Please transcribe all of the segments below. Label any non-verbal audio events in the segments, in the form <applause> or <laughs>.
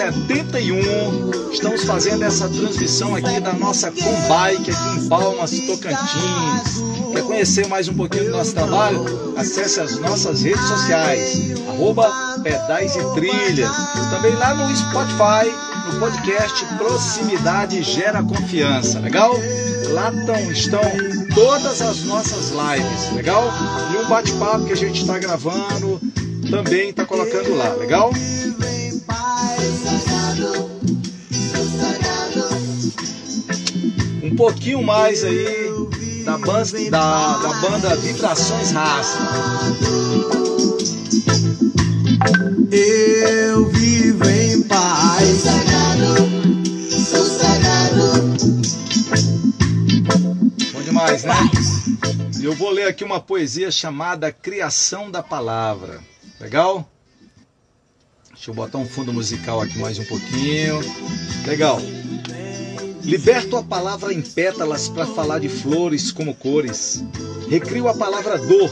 71. Estamos fazendo essa transmissão aqui da nossa Combike aqui em Palmas, Tocantins. Quer conhecer mais um pouquinho do nosso trabalho? Acesse as nossas redes sociais, arroba Pedais e Trilhas. Também lá no Spotify, no podcast Proximidade Gera Confiança, legal? Lá tão, estão todas as nossas lives, legal? E um bate-papo que a gente está gravando também está colocando lá, legal? Um pouquinho mais aí da banda, da, da banda Vibrações Raça. Eu vivo em paz. Bom demais, né? Eu vou ler aqui uma poesia chamada Criação da Palavra. Legal? Deixa eu botar um fundo musical aqui mais um pouquinho. Legal. Liberto a palavra em pétalas para falar de flores como cores. Recrio a palavra dor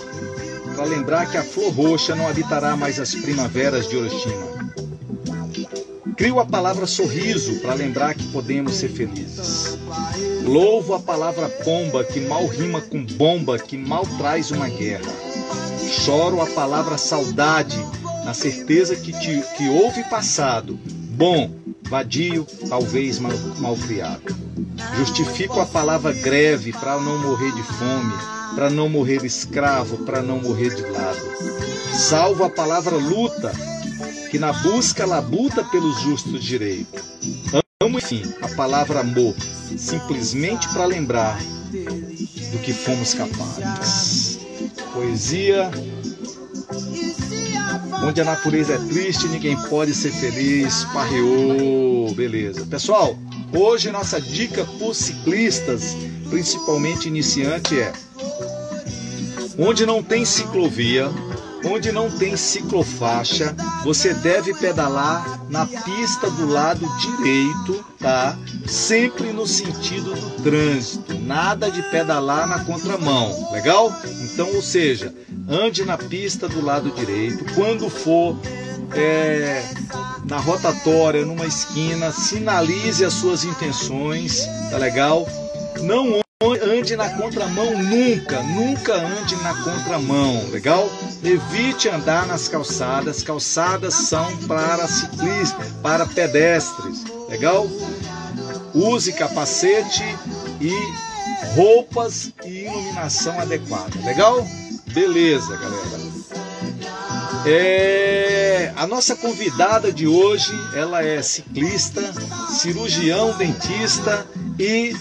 para lembrar que a flor roxa não habitará mais as primaveras de Hiroshima. Crio a palavra sorriso para lembrar que podemos ser felizes. Louvo a palavra pomba que mal rima com bomba que mal traz uma guerra. Choro a palavra saudade na certeza que, te, que houve passado, bom, vadio, talvez mal, mal criado. Justifico a palavra greve para não morrer de fome, para não morrer escravo, para não morrer de lado. Salvo a palavra luta, que na busca labuta pelos justos direitos. Amo, enfim, a palavra amor, simplesmente para lembrar do que fomos capazes. Poesia. Onde a natureza é triste, ninguém pode ser feliz. Parreou, beleza. Pessoal, hoje nossa dica para ciclistas, principalmente iniciante, é: onde não tem ciclovia, onde não tem ciclofaixa, você deve pedalar na pista do lado direito, tá? Sempre no sentido do trânsito, nada de pedalar na contramão, legal? Então, ou seja, ande na pista do lado direito, quando for é, na rotatória, numa esquina, sinalize as suas intenções, tá legal? Não ande na contramão nunca, nunca ande na contramão, legal? Evite andar nas calçadas, calçadas são para ciclistas, para pedestres, legal? Use capacete e roupas e iluminação adequada, legal? Beleza, galera. É, a nossa convidada de hoje, ela é ciclista, cirurgião, dentista e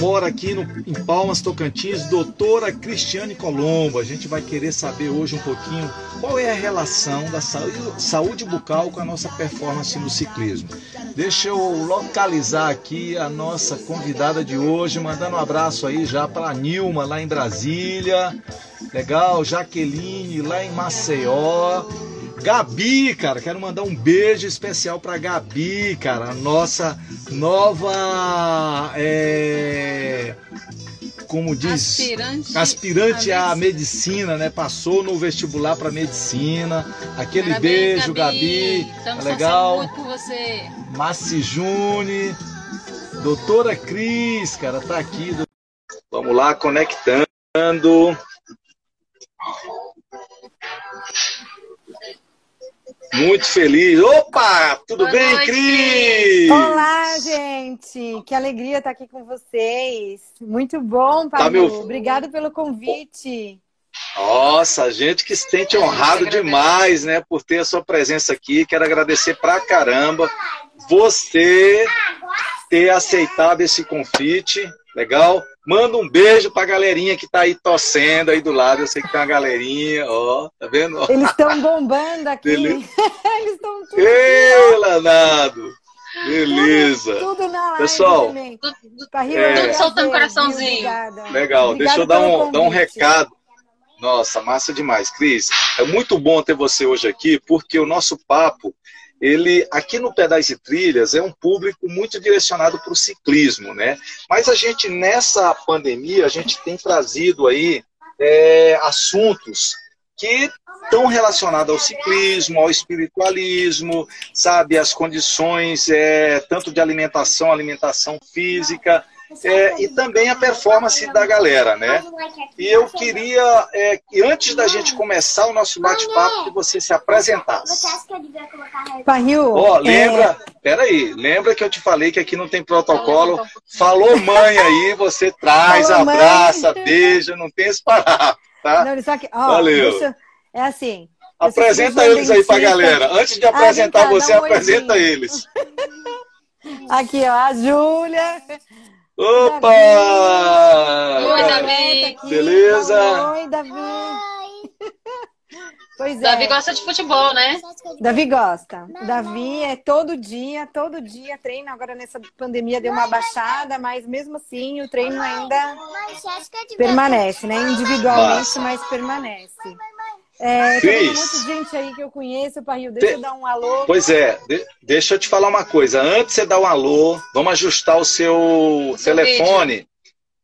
mora aqui no, em Palmas, Tocantins, doutora Cristiane Colombo. A gente vai querer saber hoje um pouquinho qual é a relação da saúde, saúde bucal com a nossa performance no ciclismo. Deixa eu localizar aqui a nossa convidada de hoje, mandando um abraço aí já para a Nilma, lá em Brasília. Legal, Jaqueline, lá em Maceió. Gabi, cara, quero mandar um beijo especial pra Gabi, cara, a nossa nova, é, como diz, Aspirante, aspirante à medicina, né? Passou no vestibular para medicina. Aquele Parabéns, beijo, Gabi, Estamos tá legal. torcendo muito por você. Massi June, doutora Cris, cara, tá aqui. Vamos lá, conectando. Muito feliz. Opa, tudo Boa bem, noite, Cris? Olá, gente! Que alegria estar aqui com vocês. Muito bom, Tá Pablo. meu- Obrigado pelo convite. Nossa, a gente que se sente honrado demais, né, por ter a sua presença aqui. Quero agradecer pra caramba você ter aceitado esse convite, legal? Manda um beijo pra galerinha que tá aí torcendo aí do lado. Eu sei que tem uma galerinha, ó, tá vendo? <laughs> Eles estão bombando aqui. <laughs> Eles estão tudo. Ei, Lanado! Beleza. Tudo na live Pessoal, também. Tudo- tudo- É. um Tudo soltando prazer, coraçãozinho. Obrigada. Legal, Obrigada deixa eu dar um, dar um recado. Nossa, massa demais. Cris, é muito bom ter você hoje aqui, porque o nosso papo, ele aqui no Pedais e Trilhas, é um público muito direcionado para o ciclismo, né? Mas a gente, nessa pandemia, a gente tem trazido aí é, assuntos que estão relacionados ao ciclismo, ao espiritualismo, sabe, as condições é, tanto de alimentação, alimentação física, é, e também a performance da galera, né? E eu queria é, que antes da gente começar o nosso bate-papo, que você se apresentasse. Você acha que eu devia colocar a Pra Rio, Ó, é, lembra, peraí, lembra que eu te falei que aqui não tem protocolo? Falou mãe aí, você traz, Falou mãe. abraça, beija, não tem esse parar, tá? Não, só que, ó, Valeu. deixa- é assim. Apresenta eles aí pra galera. Antes de Ah, apresentar cá, você, dá um apresenta eles. <laughs> Aqui, ó, a Júlia. Opa! Oi, Davi. Aqui. Beleza? Oi, Davi. Pois é. Davi gosta de futebol, né? Davi gosta. Davi é todo dia, todo dia treina. Agora nessa pandemia deu uma baixada, mas mesmo assim o treino ainda permanece, né? Individualmente, mas permanece. É, tem um monte de gente aí que eu conheço, Parril. Deixa eu dar um alô. Pois é, de- deixa eu te falar uma coisa. Antes de você dar um alô, vamos ajustar o seu seu telefone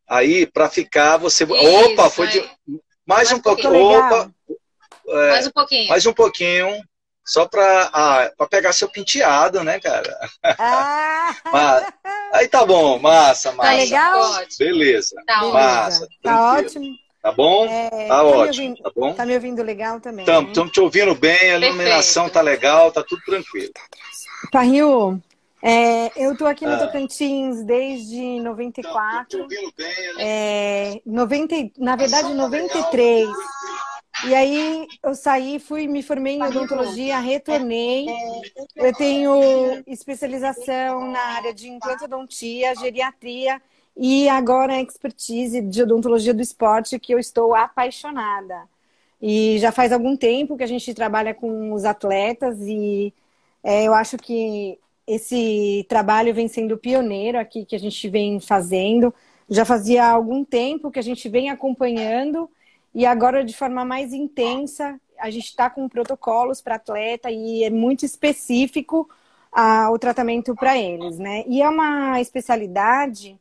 aí para ficar você. Isso, Opa, foi de mais Mais um pouquinho. pouquinho. Opa, é, Mais um pouquinho. mais um pouquinho. Só para ah, pra pegar seu penteado, né, cara? Ah, <laughs> Mas- aí tá bom, massa, Tá massa. aí, legal? Beleza. Tá. Massa, Tá tranquilo. ótimo. Tá bom? É, tá tá me ótimo, ouvindo- tá bom? Tá me ouvindo legal também. Estamos te ouvindo bem, a iluminação Perfeito. tá legal, tá tudo tranquilo. Parril, é, eu tô aqui no Ah. Tocantins desde 94. ouvindo bem, É, 90, e- na verdade, 93. E aí eu saí, fui, me formei em odontologia, retornei. Eu tenho especialização na área de implantodontia, geriatria e agora expertise de odontologia do esporte, que eu estou apaixonada. E já faz algum tempo que a gente trabalha com os atletas e é, eu acho que esse trabalho vem sendo pioneiro aqui que a gente vem fazendo. Já fazia algum tempo que a gente vem acompanhando e agora de forma mais intensa a gente está com protocolos para atleta e é muito específico ah, o tratamento para eles, né? E é uma especialidade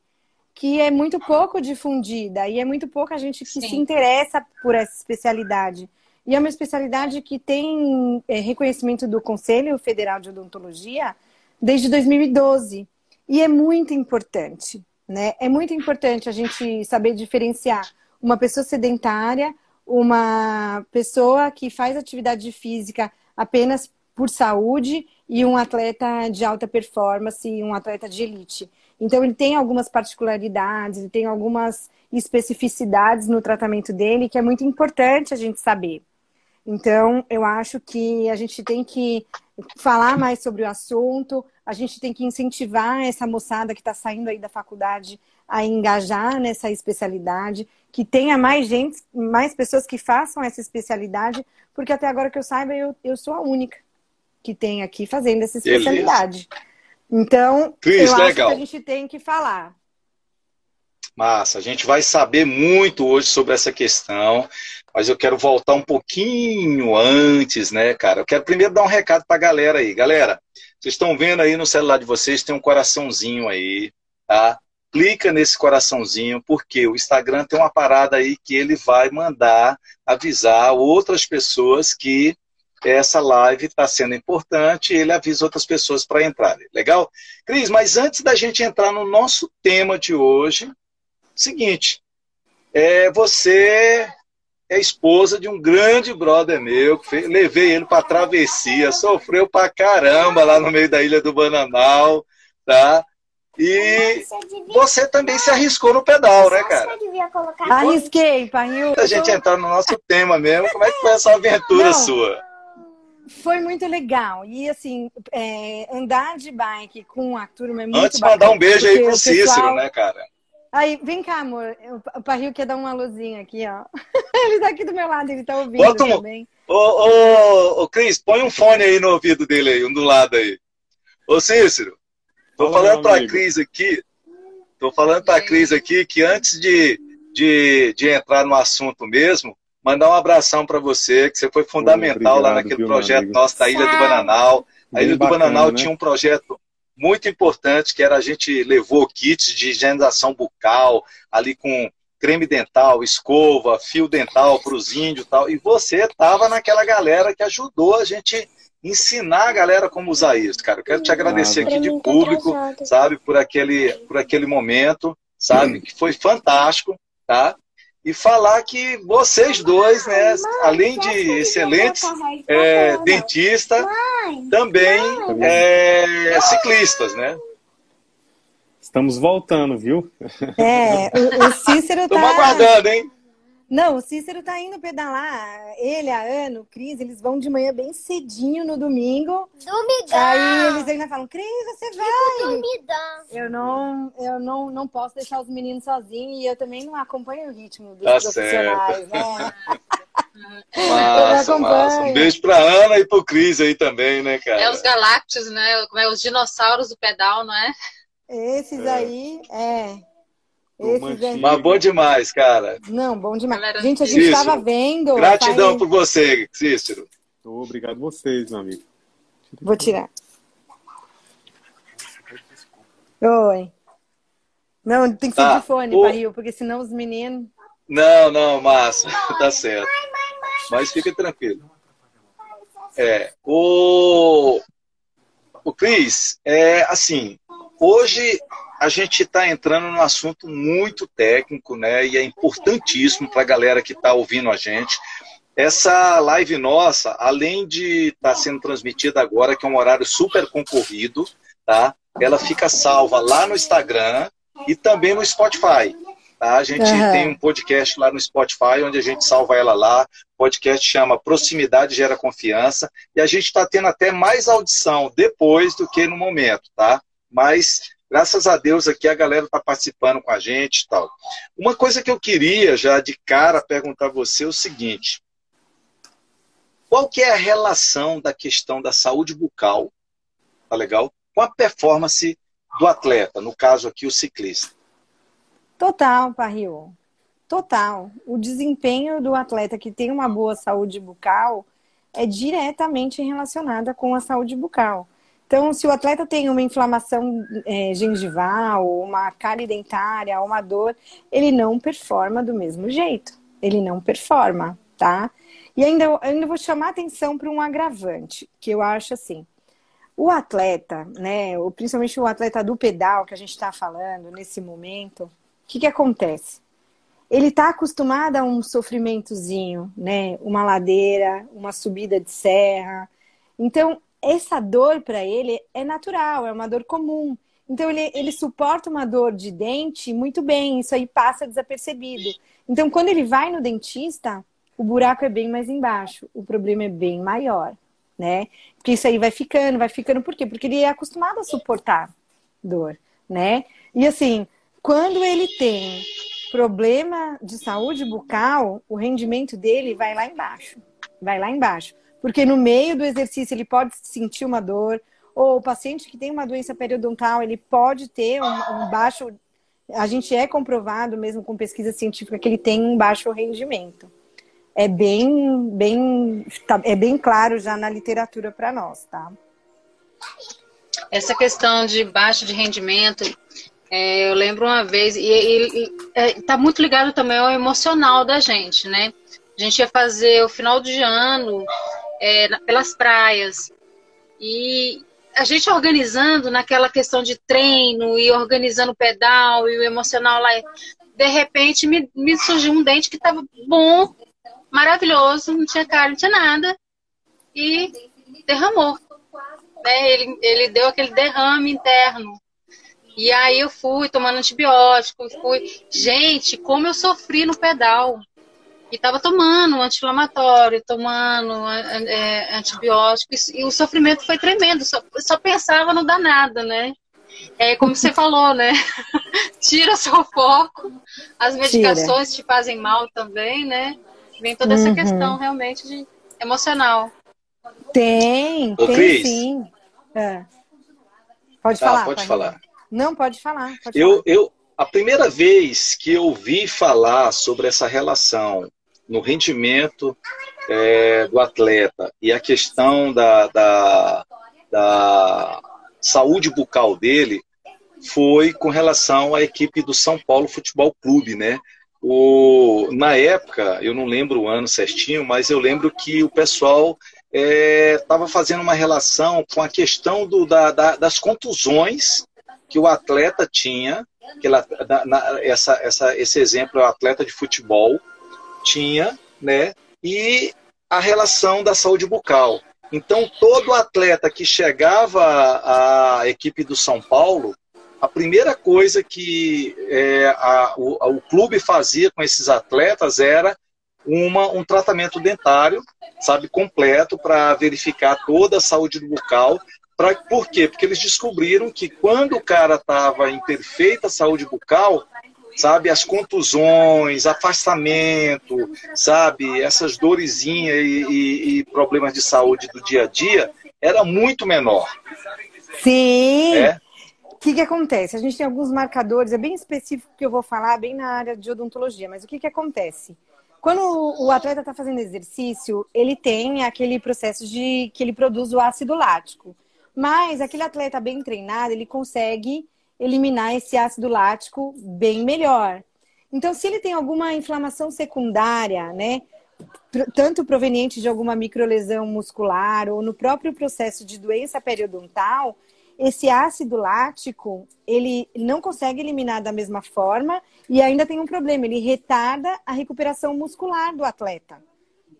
que é muito pouco difundida e é muito pouca gente que Sim. se interessa por essa especialidade. E é uma especialidade que tem é, reconhecimento do Conselho Federal de Odontologia desde 2012. E é muito importante, né? É muito importante a gente saber diferenciar uma pessoa sedentária, uma pessoa que faz atividade física apenas por saúde e um atleta de alta performance, um atleta de elite. Então ele tem algumas particularidades, ele tem algumas especificidades no tratamento dele que é muito importante a gente saber. Então, eu acho que a gente tem que falar mais sobre o assunto, a gente tem que incentivar essa moçada que está saindo aí da faculdade a engajar nessa especialidade, que tenha mais gente, mais pessoas que façam essa especialidade, porque até agora que eu saiba, eu, eu sou a única que tem aqui fazendo essa Beleza. Então, Cris, eu acho legal. que a gente tem que falar. Massa, a gente vai saber muito hoje sobre essa questão, mas eu quero voltar um pouquinho antes, né, cara? Eu quero primeiro dar um recado pra galera aí. Galera, vocês estão vendo aí no celular de vocês, tem um coraçãozinho aí, tá? Clica nesse coraçãozinho, porque o Instagram tem uma parada aí que ele vai mandar avisar outras pessoas que essa live está sendo importante e ele avisa outras pessoas para entrarem. Legal? Cris, mas antes da gente entrar no nosso tema de hoje, seguinte, é, você é esposa de um grande brother meu, que fez- levei ele para travessia, sofreu pra caramba lá no meio da ilha do Bananal, tá? E Você também se arriscou no pedal, né, cara? você devia colocar Arrisquei, Parril. A gente entrar no nosso tema mesmo, como é que foi essa aventura Não. sua? Foi muito legal. E assim, é, andar de bike com a turma é muito Antes, mandar um bacana, beijo aí pro o pessoal- Cícero, né, cara? Aí, vem cá, amor. O Parril quer dar uma luzinha aqui, ó. <laughs> ele tá aqui do meu lado, ele tá ouvindo Bota um- também. Ô, ô, ô, Cris, põe um fone aí no ouvido dele aí, um do lado aí. Ô, Cícero, tô Fala, falando pra amigo. Cris aqui, tô falando pra Cris aqui que antes de, de, de entrar no assunto mesmo, mandar um abração pra você, que você foi fundamental lá Obrigado, naquele viu, projeto nosso da Ilha do Bananal. A Bem Ilha do bacana, Bananal né? tinha um projeto muito importante, que era a gente levou kits de higienização bucal, ali com creme dental, escova, fio dental para os índios e tal. E você estava naquela galera que ajudou a gente ensinar a galera como usar isso, cara. Eu quero te agradecer aqui de tá público, sabe, por aquele, por aquele momento, sabe, que foi fantástico, tá? E falar que vocês dois, né, além de excelentes é, dentistas, também é, ciclistas, né? Estamos voltando, viu? É, o, o Cícero Estamos tá. aguardando, hein? Não, o Cícero tá indo pedalar. Ele, a Ana, o Cris, eles vão de manhã bem cedinho no domingo. Domingão. Aí eles ainda falam, Cris, você vai. Domingão. Eu não, eu não, não posso deixar os meninos sozinhos e eu também não acompanho o ritmo dos Tá profissionais, né? Massa, massa. Um beijo pra Ana e pro Cris aí também, né, cara? É os galácticos, né? Como é os dinossauros do pedal, não é? Esses aí, é. Esses. Mas bom demais, cara. Não, bom demais. Galera, Gente, a gente estava vendo. Gratidão faz- por você, Cícero. Obrigado vocês, meu amigo. Vou tirar. Oi. Não, tem que ser Tá. de fone, O- Paril, porque senão os meninos. Não, não, massa. <laughs> Tá certo. Mas fica tranquilo. É, o, o Cris, é assim, hoje a gente está entrando num assunto muito técnico, né? E é importantíssimo para a galera que está ouvindo a gente. Essa live nossa, além de estar sendo transmitida agora, que é um horário super concorrido, tá? Ela fica salva lá no Instagram e também no Spotify. Tá? A gente Aham. tem um podcast lá no Spotify, onde a gente salva ela lá. O podcast chama Proximidade Gera Confiança. E a gente está tendo até mais audição depois do que no momento, tá? Mas, graças a Deus, aqui a galera está participando com a gente e tal. Uma coisa que eu queria, já de cara, perguntar a você é o seguinte. Qual que é a relação da questão da saúde bucal, tá legal? Com a performance do atleta, no caso aqui o ciclista. Total, Parril. Total. O desempenho do atleta que tem uma boa saúde bucal é diretamente relacionada com a saúde bucal. Então, se o atleta tem uma inflamação é, gengival, uma cárie dentária, uma dor, ele não performa do mesmo jeito. Ele não performa, tá? E ainda, ainda vou chamar atenção para um agravante, que eu acho assim. O atleta, né, principalmente o atleta do pedal que a gente está falando nesse momento, o que, que acontece? Ele está acostumado a um sofrimentozinho, né? Uma ladeira, uma subida de serra. Então, essa dor para ele é natural, é uma dor comum. Então, ele, ele suporta uma dor de dente muito bem, isso aí passa desapercebido. Então, quando ele vai no dentista, o buraco é bem mais embaixo, o problema é bem maior, né? Porque isso aí vai ficando, vai ficando, por quê? Porque ele é acostumado a suportar dor, né? E assim, quando ele tem problema de saúde bucal, o rendimento dele vai lá embaixo. Vai lá embaixo. Porque no meio do exercício ele pode sentir uma dor, ou o paciente que tem uma doença periodontal, ele pode ter um, um baixo. A gente é comprovado mesmo com pesquisa científica que ele tem um baixo rendimento. É bem, bem, tá- é bem claro já na literatura para nós, tá? Essa questão de baixo de rendimento, é, eu lembro uma vez, e está muito ligado também ao emocional da gente, né? A gente ia fazer o final de ano é, pelas praias. E a gente organizando naquela questão de treino e organizando o pedal e o emocional lá. De repente me, me surgiu um dente que estava bom, maravilhoso, não tinha cara, não tinha nada. E derramou. Né? Ele, ele deu aquele derrame interno. E aí eu fui tomando antibiótico, fui. Gente, como eu sofri no pedal. E tava tomando anti-inflamatório, tomando é, antibiótico, e, e o sofrimento foi tremendo. Só, só pensava no danado, né? É como você falou, né? <laughs> Tira seu foco, as medicações Tira. te fazem mal também, né? Vem toda essa uhum. questão realmente de emocional. Tem, Ô, tem Cris, sim. É. Pode tá, falar. Pode falar. Não, pode falar. Pode eu, falar. eu, a primeira vez que eu vi falar sobre essa relação no rendimento é, do atleta e a questão da, da, da saúde bucal dele foi com relação à equipe do São Paulo Futebol Clube, né? O, na época, eu não lembro o ano certinho, mas eu lembro que o pessoal estava é, fazendo uma relação com a questão do, da, da, das contusões que o atleta tinha, que ela, na, essa, essa, esse exemplo é o atleta de futebol, tinha, né? E a relação da saúde bucal. Então, todo atleta que chegava à equipe do São Paulo, a primeira coisa que é, a, o, o, clube fazia com esses atletas era uma, um tratamento dentário, sabe, completo, para verificar toda a saúde bucal. Pra, por quê? Porque eles descobriram que quando o cara estava em perfeita saúde bucal, sabe, as contusões, afastamento, sabe, essas dorezinhas e, e, e problemas de saúde do dia a dia, era muito menor. Sim. É? que, que acontece? A gente tem alguns marcadores, é bem específico que eu vou falar, bem na área de odontologia, mas o que, que acontece? Quando o atleta está fazendo exercício, ele tem aquele processo de que ele produz o ácido lático. Mas aquele atleta bem treinado, ele consegue eliminar esse ácido lático bem melhor. Então, se ele tem alguma inflamação secundária, né, tanto proveniente de alguma microlesão muscular ou no próprio processo de doença periodontal, esse ácido lático, ele não consegue eliminar da mesma forma e ainda tem um problema, ele retarda a recuperação muscular do atleta.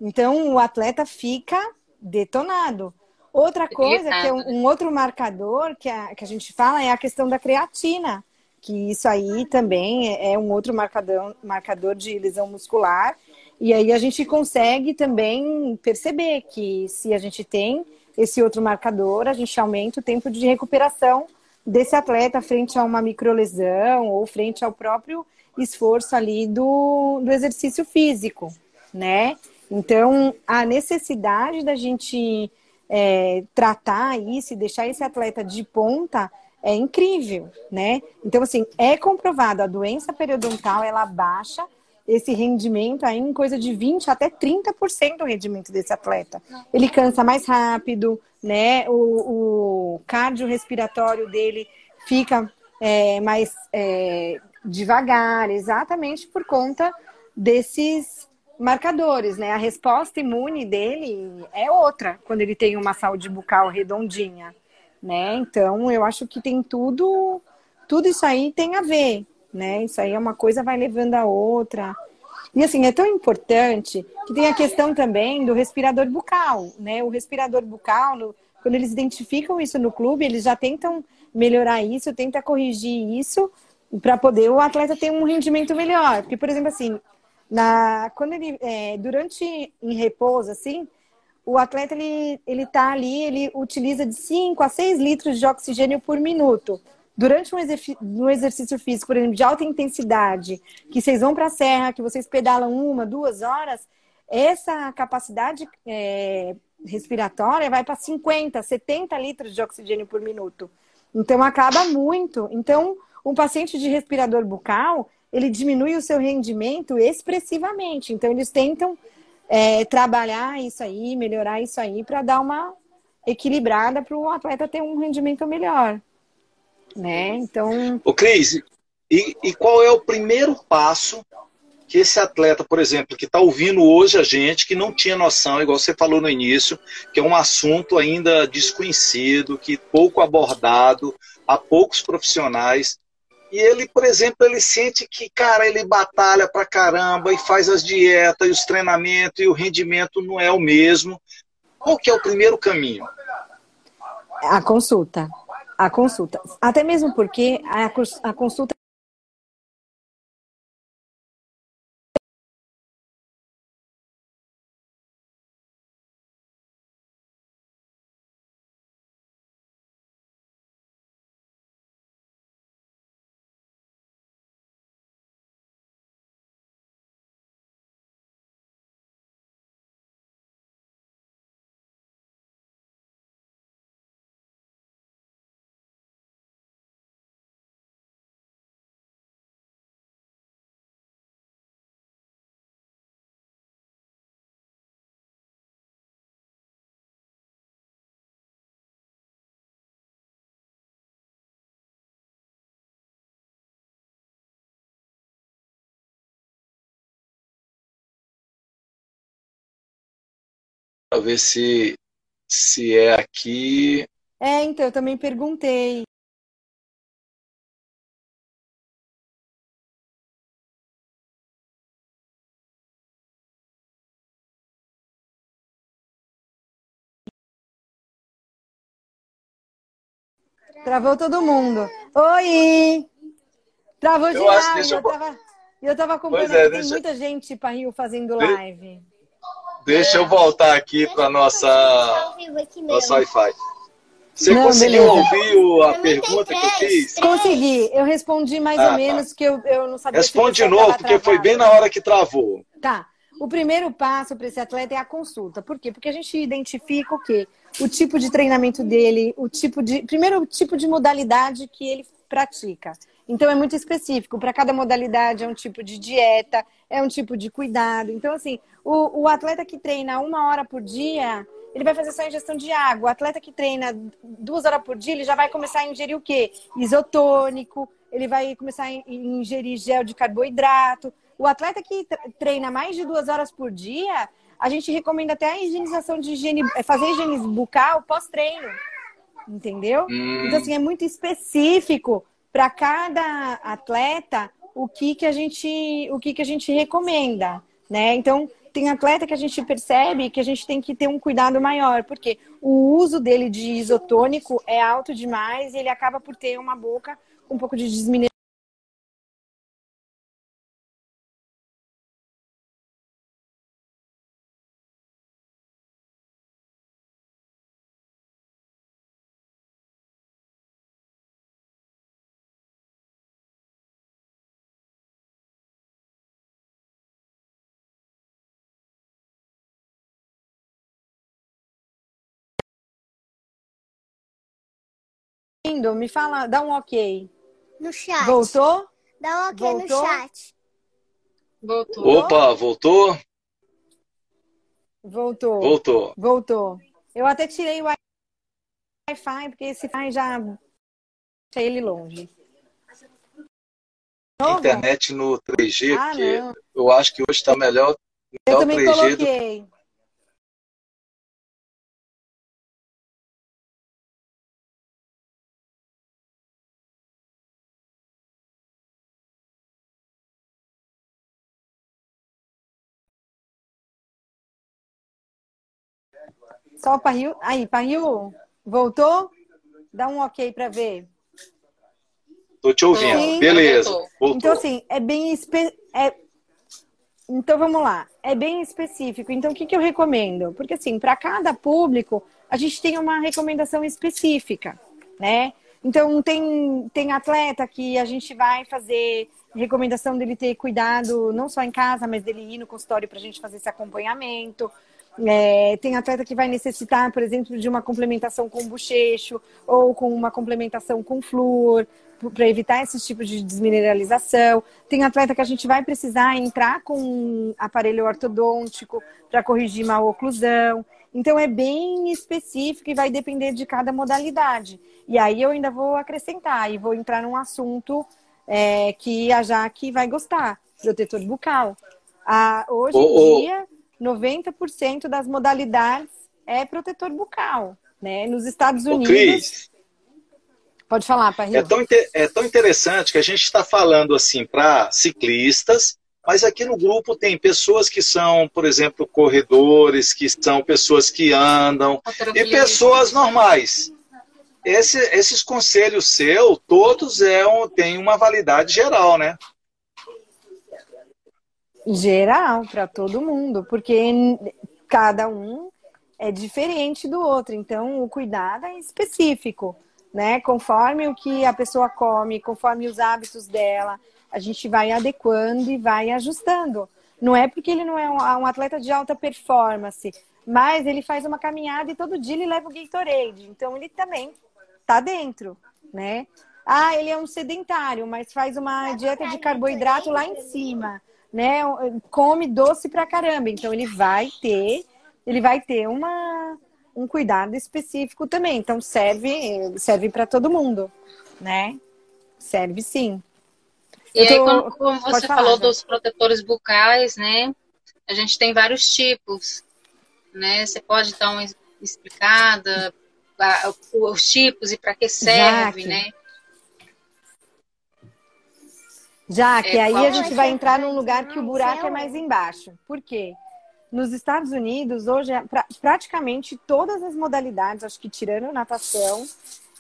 Então, o atleta fica detonado. Outra coisa, que é um, um outro marcador que a, que a gente fala, é a questão da creatina, que isso aí também é, é um outro marcador, marcador de lesão muscular. E aí a gente consegue também perceber que se a gente tem esse outro marcador, a gente aumenta o tempo de recuperação desse atleta frente a uma microlesão ou frente ao próprio esforço ali do, do exercício físico, né? Então, a necessidade da gente é, tratar isso e deixar esse atleta de ponta é incrível, né? Então, assim, é comprovado, a doença periodontal, ela baixa esse rendimento aí em coisa de 20 até 30% do rendimento desse atleta. Ele cansa mais rápido, né? O, o cardiorrespiratório dele fica é, mais é, devagar, exatamente por conta desses marcadores, né? A resposta imune dele é outra quando ele tem uma saúde bucal redondinha, né? Então, eu acho que tem tudo, tudo isso aí tem a ver, né? Isso aí é uma coisa vai levando a outra. E assim, é tão importante que tem a questão também do respirador bucal, né? O respirador bucal, no, quando eles identificam isso no clube, eles já tentam melhorar isso, tentam corrigir isso para poder o atleta ter um rendimento melhor. Porque, por exemplo, assim, na, quando ele, é, durante em repouso, assim, o atleta ele, ele tá ali, ele utiliza de 5 a 6 litros de oxigênio por minuto durante um, exercício, um exercício físico, por exemplo, de alta intensidade, que vocês vão para a serra, que vocês pedalam uma, duas horas, essa capacidade é, respiratória vai para 50, 70 litros de oxigênio por minuto. Então, acaba muito. Então, um paciente de respirador bucal, ele diminui o seu rendimento expressivamente. Então, eles tentam é, trabalhar isso aí, melhorar isso aí, para dar uma equilibrada para o atleta ter um rendimento melhor né? Então. O Cris, e, e qual é o primeiro passo que esse atleta, por exemplo, que está ouvindo hoje a gente, que não tinha noção, igual você falou no início, que é um assunto ainda desconhecido, que pouco abordado, há poucos profissionais. E ele, por exemplo, ele sente que, cara, ele batalha pra caramba e faz as dietas e os treinamentos e o rendimento não é o mesmo. Qual que é o primeiro caminho? A consulta A consulta. Até mesmo porque a, a consulta ver se, se é aqui. É, então, eu também perguntei. Travou todo mundo. Oi! Travou Eu acho- geral. deixa Eu eu tava, eu tava acompanhando. Pois é, tem deixa- muita gente para Rio fazendo De- live. Deixa eu voltar aqui para nossa Ao vivo aqui nosso mesmo. Wi-Fi. Você Não, conseguiu beleza. ouvir o- a pergunta que eu fiz? três. Consegui. Eu respondi mais Ah, ou tá. menos que eu, eu não sabia Responde de novo, porque foi bem na hora que travou. Tá. O primeiro passo para esse atleta é a consulta. Por quê? Porque a gente identifica o quê? O tipo de treinamento dele, o tipo de. Primeiro, o tipo de modalidade que ele pratica. Então é muito específico. Para cada modalidade é um tipo de dieta, é um tipo de cuidado. Então, assim, o, o atleta que treina uma hora por dia, ele vai fazer só ingestão de água. O atleta que treina duas horas por dia, ele já vai começar a ingerir o quê? Isotônico, ele vai começar a in- ingerir gel de carboidrato. O atleta que tre- treina mais de duas horas por dia, a gente recomenda até a higienização de higiene, é, fazer higiene bucal pós-treino. Entendeu? Hum. Então, assim, é muito específico para cada atleta o que, que a gente o que, que a gente recomenda, né? Então, tem atleta que a gente percebe que a gente tem que ter um cuidado maior, porque o uso dele de isotônico é alto demais e ele acaba por ter uma boca com um pouco de desmineralização. Me fala, dá um ok. No chat. Voltou? Dá um ok Voltou? no chat. Voltou. Opa, voltou? Voltou. Voltou. Voltou. Eu até tirei o Wi-Fi, porque esse Wi-Fi já deixa ele longe. Novo? Internet no 3G, Ah, que eu acho que hoje está melhor, Eu também 3G do Só para Rio. Aí, para Rio, voltou? Dá um ok para ver. Tô te ouvindo. Sim. Beleza. Voltou. Então, assim, é bem. espe- é- Então, vamos lá. É bem específico. Então, o que, que eu recomendo? Porque, assim, para cada público, a gente tem uma recomendação específica, né? Então, tem, tem atleta que a gente vai fazer recomendação dele ter cuidado, não só em casa, mas dele ir no consultório para a gente fazer esse acompanhamento. É, tem atleta que vai necessitar, por exemplo, de uma complementação com bochecho ou com uma complementação com flúor, para evitar esses tipos de desmineralização. Tem atleta que a gente vai precisar entrar com um aparelho ortodôntico para corrigir mal oclusão. Então é bem específico e vai depender de cada modalidade. E aí eu ainda vou acrescentar e vou entrar num assunto é, que a Jaque vai gostar, protetor bucal. Ah, hoje em ô. dia, 90% das modalidades é protetor bucal. Né? Nos Estados Ô, Unidos. Cris, Pode falar, Parrinho. é tão, é tão interessante que a gente está falando assim para ciclistas, mas aqui no grupo tem pessoas que são, por exemplo, corredores, que são pessoas que andam, e pessoas normais. esse- esses conselhos seus, todos é um- têm uma validade geral, né? Geral, para todo mundo, porque cada um é diferente do outro, então o cuidado é específico, né? Conforme o que a pessoa come, conforme os hábitos dela, a gente vai adequando e vai ajustando. Não é porque ele não é um, atleta de alta performance, mas ele faz uma caminhada e todo dia ele leva o Gatorade, então ele também tá dentro, né? Ah, ele é um sedentário, mas faz uma dieta de carboidrato lá em cima, né? Come doce pra caramba, então ele vai ter, ele vai ter uma um cuidado específico também. Então serve serve para todo mundo, né? Serve sim. E Eu aí, tô- como, como você falar, falou Jé. dos protetores bucais, né? A gente tem vários tipos, né? Você pode dar uma explicada, os tipos e para que serve, Jaque. né? Já que É, aí a gente vai entrar num lugar que o buraco é mais embaixo. Por quê? Nos Estados Unidos, hoje, é pra- praticamente todas as modalidades, acho que tirando natação,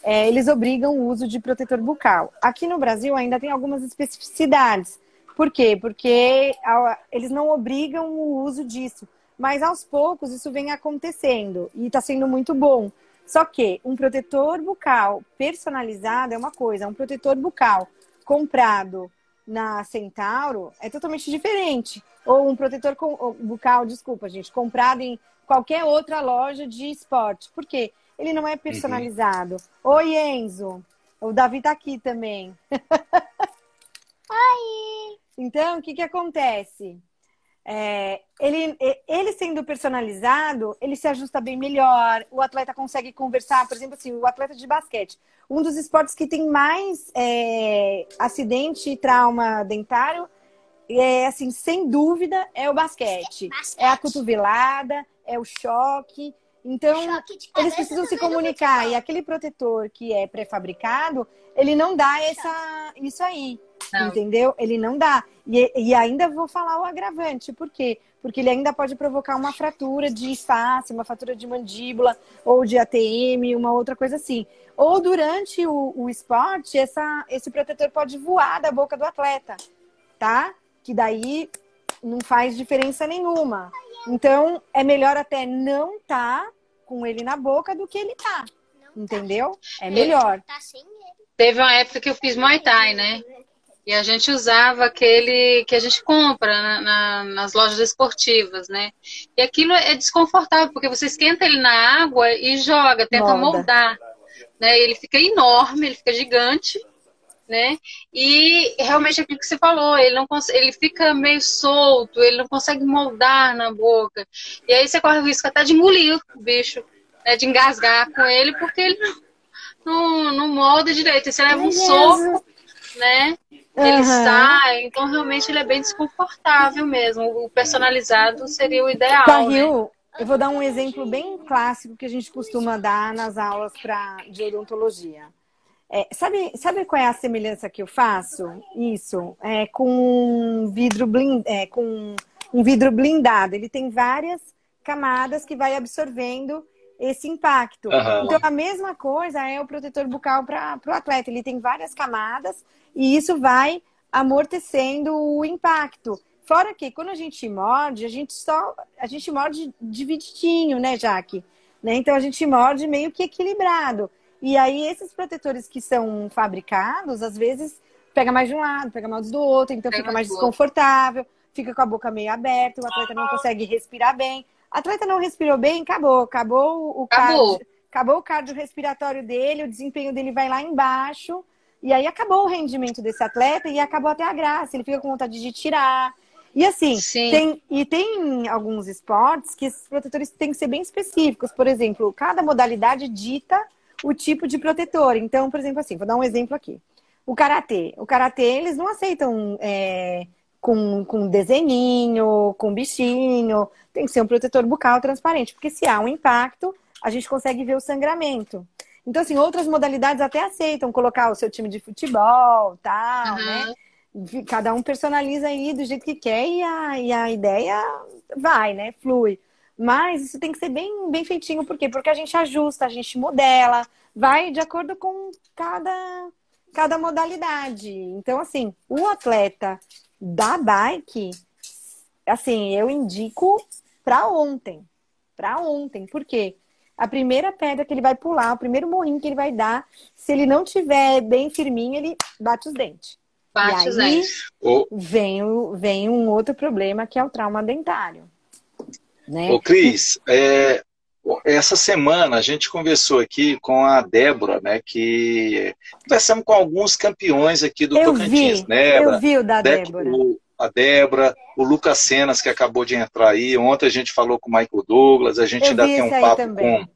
é, eles obrigam o uso de protetor bucal. Aqui no Brasil ainda tem algumas especificidades. Por quê? Porque a- eles não obrigam o uso disso. Mas aos poucos isso vem acontecendo e está sendo muito bom. Só que um protetor bucal personalizado é uma coisa, um protetor bucal comprado na Centauro é totalmente diferente. Ou um protetor com- ou bucal, desculpa, gente, comprado em qualquer outra loja de esporte. Por quê? Ele não é personalizado. Oi, Enzo. O Davi tá aqui também. <laughs> Oi! Então, o que que acontece? É, ele, ele sendo personalizado, ele se ajusta bem melhor, o atleta consegue conversar, por exemplo, assim, o atleta de basquete, um dos esportes que tem mais é, acidente e trauma dentário, é assim, sem dúvida, é o basquete. É a cotovelada, é o choque. Então, eles precisam se comunicar. E aquele protetor que é pré-fabricado, ele não dá essa, isso aí. Não. Entendeu? Ele não dá. E, e ainda vou falar o agravante. Por quê? Porque ele ainda pode provocar uma fratura de face, uma fratura de mandíbula, ou de ATM, uma outra coisa assim. Ou durante o, o esporte, essa, esse protetor pode voar da boca do atleta, tá? Que daí não faz diferença nenhuma. Então, é melhor até não tá com ele na boca do que ele tá. Entendeu? É melhor. Tá sem ele. Teve uma época que eu fiz Muay Thai, né? E a gente usava aquele que a gente compra na- na- nas lojas esportivas, né? E aquilo é desconfortável, porque você esquenta ele na água e joga, tenta Molda. moldar. Né? Ele fica enorme, ele fica gigante, né? E realmente é aquilo que você falou, ele não ele fica meio solto, ele não consegue moldar na boca. E aí você corre o risco até de engolir o bicho, né? De engasgar com ele, porque ele não, não, não molda direito. Você leva um soco, né? Ele Aham. sai, então realmente ele é bem desconfortável mesmo. O personalizado seria o ideal. Tá, né? Eu vou dar um exemplo bem clássico que a gente costuma dar nas aulas pra, de odontologia. É, sabe, sabe qual é a semelhança que eu faço? Isso, é com um vidro, blin, é, com um vidro blindado. Ele tem várias camadas que vai absorvendo esse impacto. Aham. Então, a mesma coisa é o protetor bucal para o atleta. Ele tem várias camadas e isso vai amortecendo o impacto. Fora que quando a gente morde, a gente só a gente morde divididinho, né, Jaque? Né? Então a gente morde meio que equilibrado. E aí esses protetores que são fabricados, às vezes pega mais de um lado, pega mais do outro, então fica mais desconfortável, fica com a boca meio aberta, o atleta não consegue respirar bem. O atleta não respirou bem, acabou, acabou o Acabou. cardio, acabou o cardiorrespiratório dele, o desempenho dele vai lá embaixo. E aí acabou o rendimento desse atleta e acabou até a graça. Ele fica com vontade de tirar. E assim, Sim. tem, e tem alguns esportes que esses protetores têm que ser bem específicos. Por exemplo, cada modalidade dita o tipo de protetor. Então, por exemplo, assim, vou dar um exemplo aqui. O karatê. O karatê, eles não aceitam é, com, com desenhinho, com bichinho. Tem que ser um protetor bucal transparente, porque se há um impacto, a gente consegue ver o sangramento. Então, assim, outras modalidades até aceitam colocar o seu time de futebol, tal, né? Aham. Cada um personaliza aí do jeito que quer e a, e a ideia vai, né? Flui. Mas isso tem que ser bem, bem feitinho, por quê? Porque a gente ajusta, a gente modela, vai de acordo com cada, cada modalidade. Então, assim, o atleta da bike, assim, eu indico para ontem. Para ontem. Por quê? A primeira pedra que ele vai pular, o primeiro morrinho que ele vai dar, se ele não tiver bem firminho, ele bate os dentes. Bate e os aí dentes. Vem, vem um outro problema que é o trauma dentário. Né? ô Cris, é, essa semana a gente conversou aqui com a Débora, né? Que conversamos com alguns campeões aqui do eu Tocantins, vi, né? eu vi o da Dec- Débora. o- a Débora, o Lucas Senas, que acabou de entrar aí. Ontem a gente falou com o Michael Douglas, a gente Eu ainda tem um papo também. com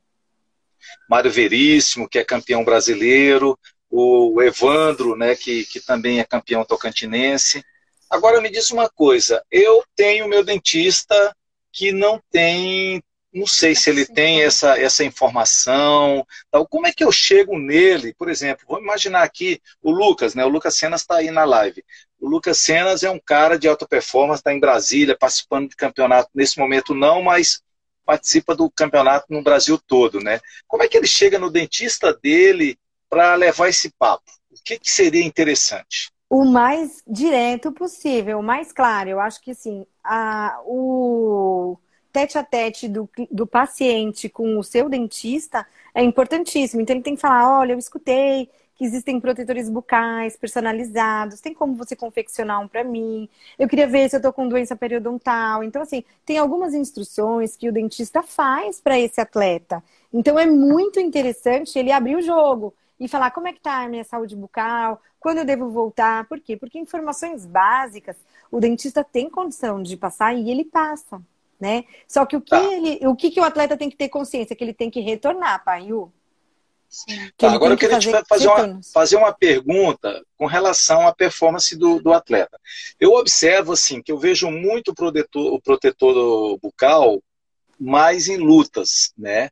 Mário Veríssimo, que é campeão brasileiro, o Evandro, né, que, que também é campeão tocantinense. Agora me diz uma coisa, eu tenho meu dentista que não tem, não sei se ele tem essa, essa informação, tal. como é que eu chego nele? Por exemplo, vamos imaginar aqui o Lucas, né? O Lucas Senas está aí na live. O Lucas Senas é um cara de alta performance, está em Brasília, participando de campeonato. Nesse momento não, mas participa do campeonato no Brasil todo, né? Como é que ele chega no dentista dele para levar esse papo? O que, que seria interessante? O mais direto possível, o mais claro. Eu acho que assim, a, o tete a tete do, do paciente com o seu dentista é importantíssimo. Então ele tem que falar: olha, eu escutei que existem protetores bucais personalizados, tem como você confeccionar um para mim? Eu queria ver se eu tô com doença periodontal. Então, assim, tem algumas instruções que o dentista faz para esse atleta. Então é muito interessante ele abrir o jogo e falar como é que tá a minha saúde bucal, quando eu devo voltar, por quê? Porque informações básicas o dentista tem condição de passar e ele passa, né? Só que o que, Tá. ele, o que, que o atleta tem que ter consciência? Que ele tem que retornar, Paiu. Sim. Que Tá, agora eu queria te fazer uma, fazer uma pergunta com relação à performance do, do atleta. Eu observo assim que eu vejo muito o protetor, o protetor bucal mais em lutas, né?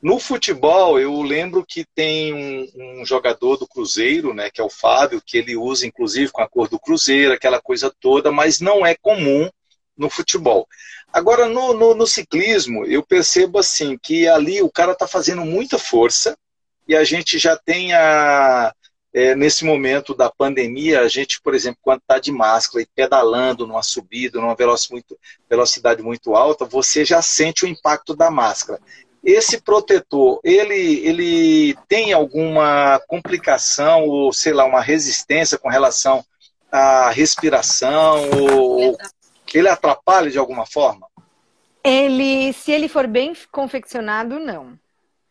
No futebol, eu lembro que tem um, um jogador do Cruzeiro, né, que é o Fábio, que ele usa inclusive com a cor do Cruzeiro, aquela coisa toda, mas não é comum no futebol. Agora, no, no, no ciclismo, eu percebo assim que ali o cara está fazendo muita força e a gente já tem a, é, nesse momento da pandemia, a gente, por exemplo, quando está de máscara e pedalando numa subida, numa velocidade muito, velocidade muito alta, você já sente o impacto da máscara. Esse protetor, ele, ele tem alguma complicação ou, sei lá, uma resistência com relação à respiração? Ou ele atrapalha de alguma forma? Ele, se ele for bem confeccionado, não.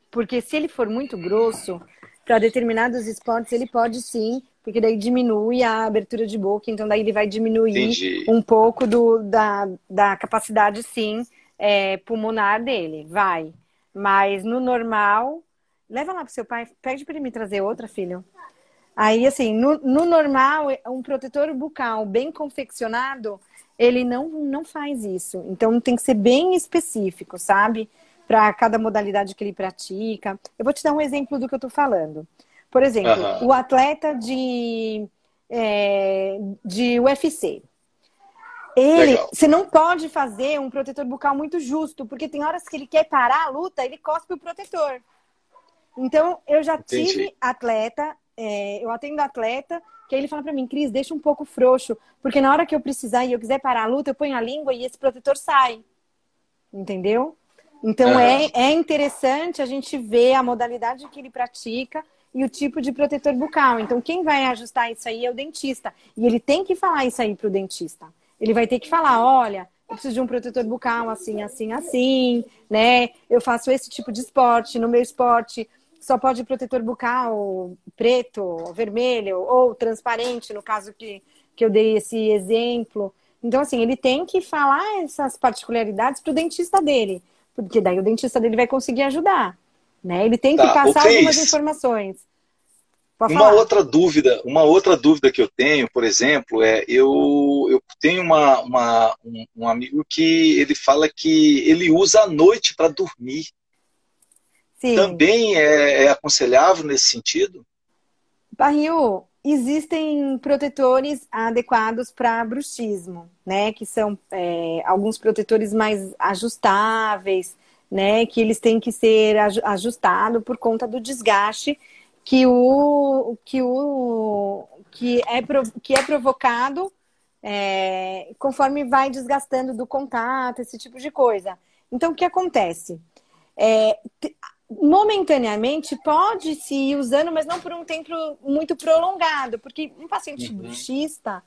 Porque se ele for muito grosso, para determinados esportes, ele pode sim, porque daí diminui a abertura de boca, então daí ele vai diminuir Entendi. um pouco do, da, da capacidade, sim, é, pulmonar dele. Vai. Mas no normal, leva lá pro seu pai, pede para ele me trazer outra, filho. Aí, assim, no, no normal, um protetor bucal bem confeccionado, ele não, não faz isso. Então tem que ser bem específico, sabe? Para cada modalidade que ele pratica. Eu vou te dar um exemplo do que eu tô falando. Por exemplo, o atleta de, é, de UFC. Ele, Legal. você não pode fazer um protetor bucal muito justo, porque tem horas que ele quer parar a luta, ele cospe o protetor. Então, eu já Entendi. tive atleta, é, eu atendo atleta, que aí ele fala pra mim, Cris, deixa um pouco frouxo, porque na hora que eu precisar e eu quiser parar a luta, eu ponho a língua e esse protetor sai. Entendeu? Então, Aham. é, é interessante a gente ver a modalidade que ele pratica e o tipo de protetor bucal. Então, quem vai ajustar isso aí é o dentista. E ele tem que falar isso aí pro dentista. Ele vai ter que falar, olha, eu preciso de um protetor bucal assim, assim, assim, né? Eu faço esse tipo de esporte, no meu esporte só pode protetor bucal preto, vermelho ou transparente, no caso que, que eu dei esse exemplo. Então, assim, ele tem que falar essas particularidades pro dentista dele, porque daí o dentista dele vai conseguir ajudar, né? Ele tem que Tá, passar algumas informações. Pode Uma falar. outra dúvida, uma outra dúvida que eu tenho, por exemplo, é eu, eu tenho uma, uma- um, um amigo que ele fala que ele usa à noite para dormir. Sim. Também é, é aconselhável nesse sentido? Barril, existem protetores adequados para bruxismo, né? Que são é, alguns protetores mais ajustáveis, né? Que eles têm que ser aju- ajustados por conta do desgaste que o que o que é, que é provocado é, conforme vai desgastando do contato, esse tipo de coisa. Então, o que acontece? É, te- momentaneamente pode se ir usando, mas não por um tempo muito prolongado, porque um paciente bruxista,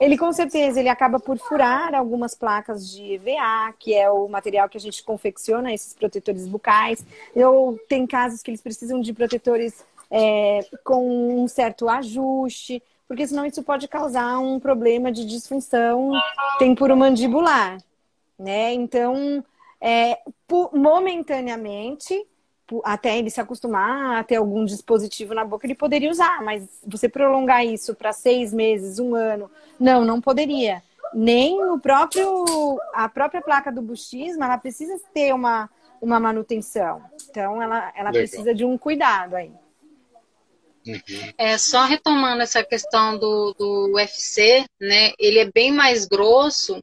ele com certeza ele acaba por furar algumas placas de EVA, que é o material que a gente confecciona esses protetores bucais. Ou tem casos que eles precisam de protetores é, com um certo ajuste, porque senão isso pode causar um problema de disfunção temporomandibular, né? Então, é, momentaneamente, até ele se acostumar a ter algum dispositivo na boca, ele poderia usar, mas você prolongar isso para seis meses, um ano, não, não poderia. Nem o próprio, a própria placa do buchismo, ela precisa ter uma, uma manutenção. Então, ela, ela Legal. precisa de um cuidado aí. É, só retomando essa questão do, do UFC, né? Ele é bem mais grosso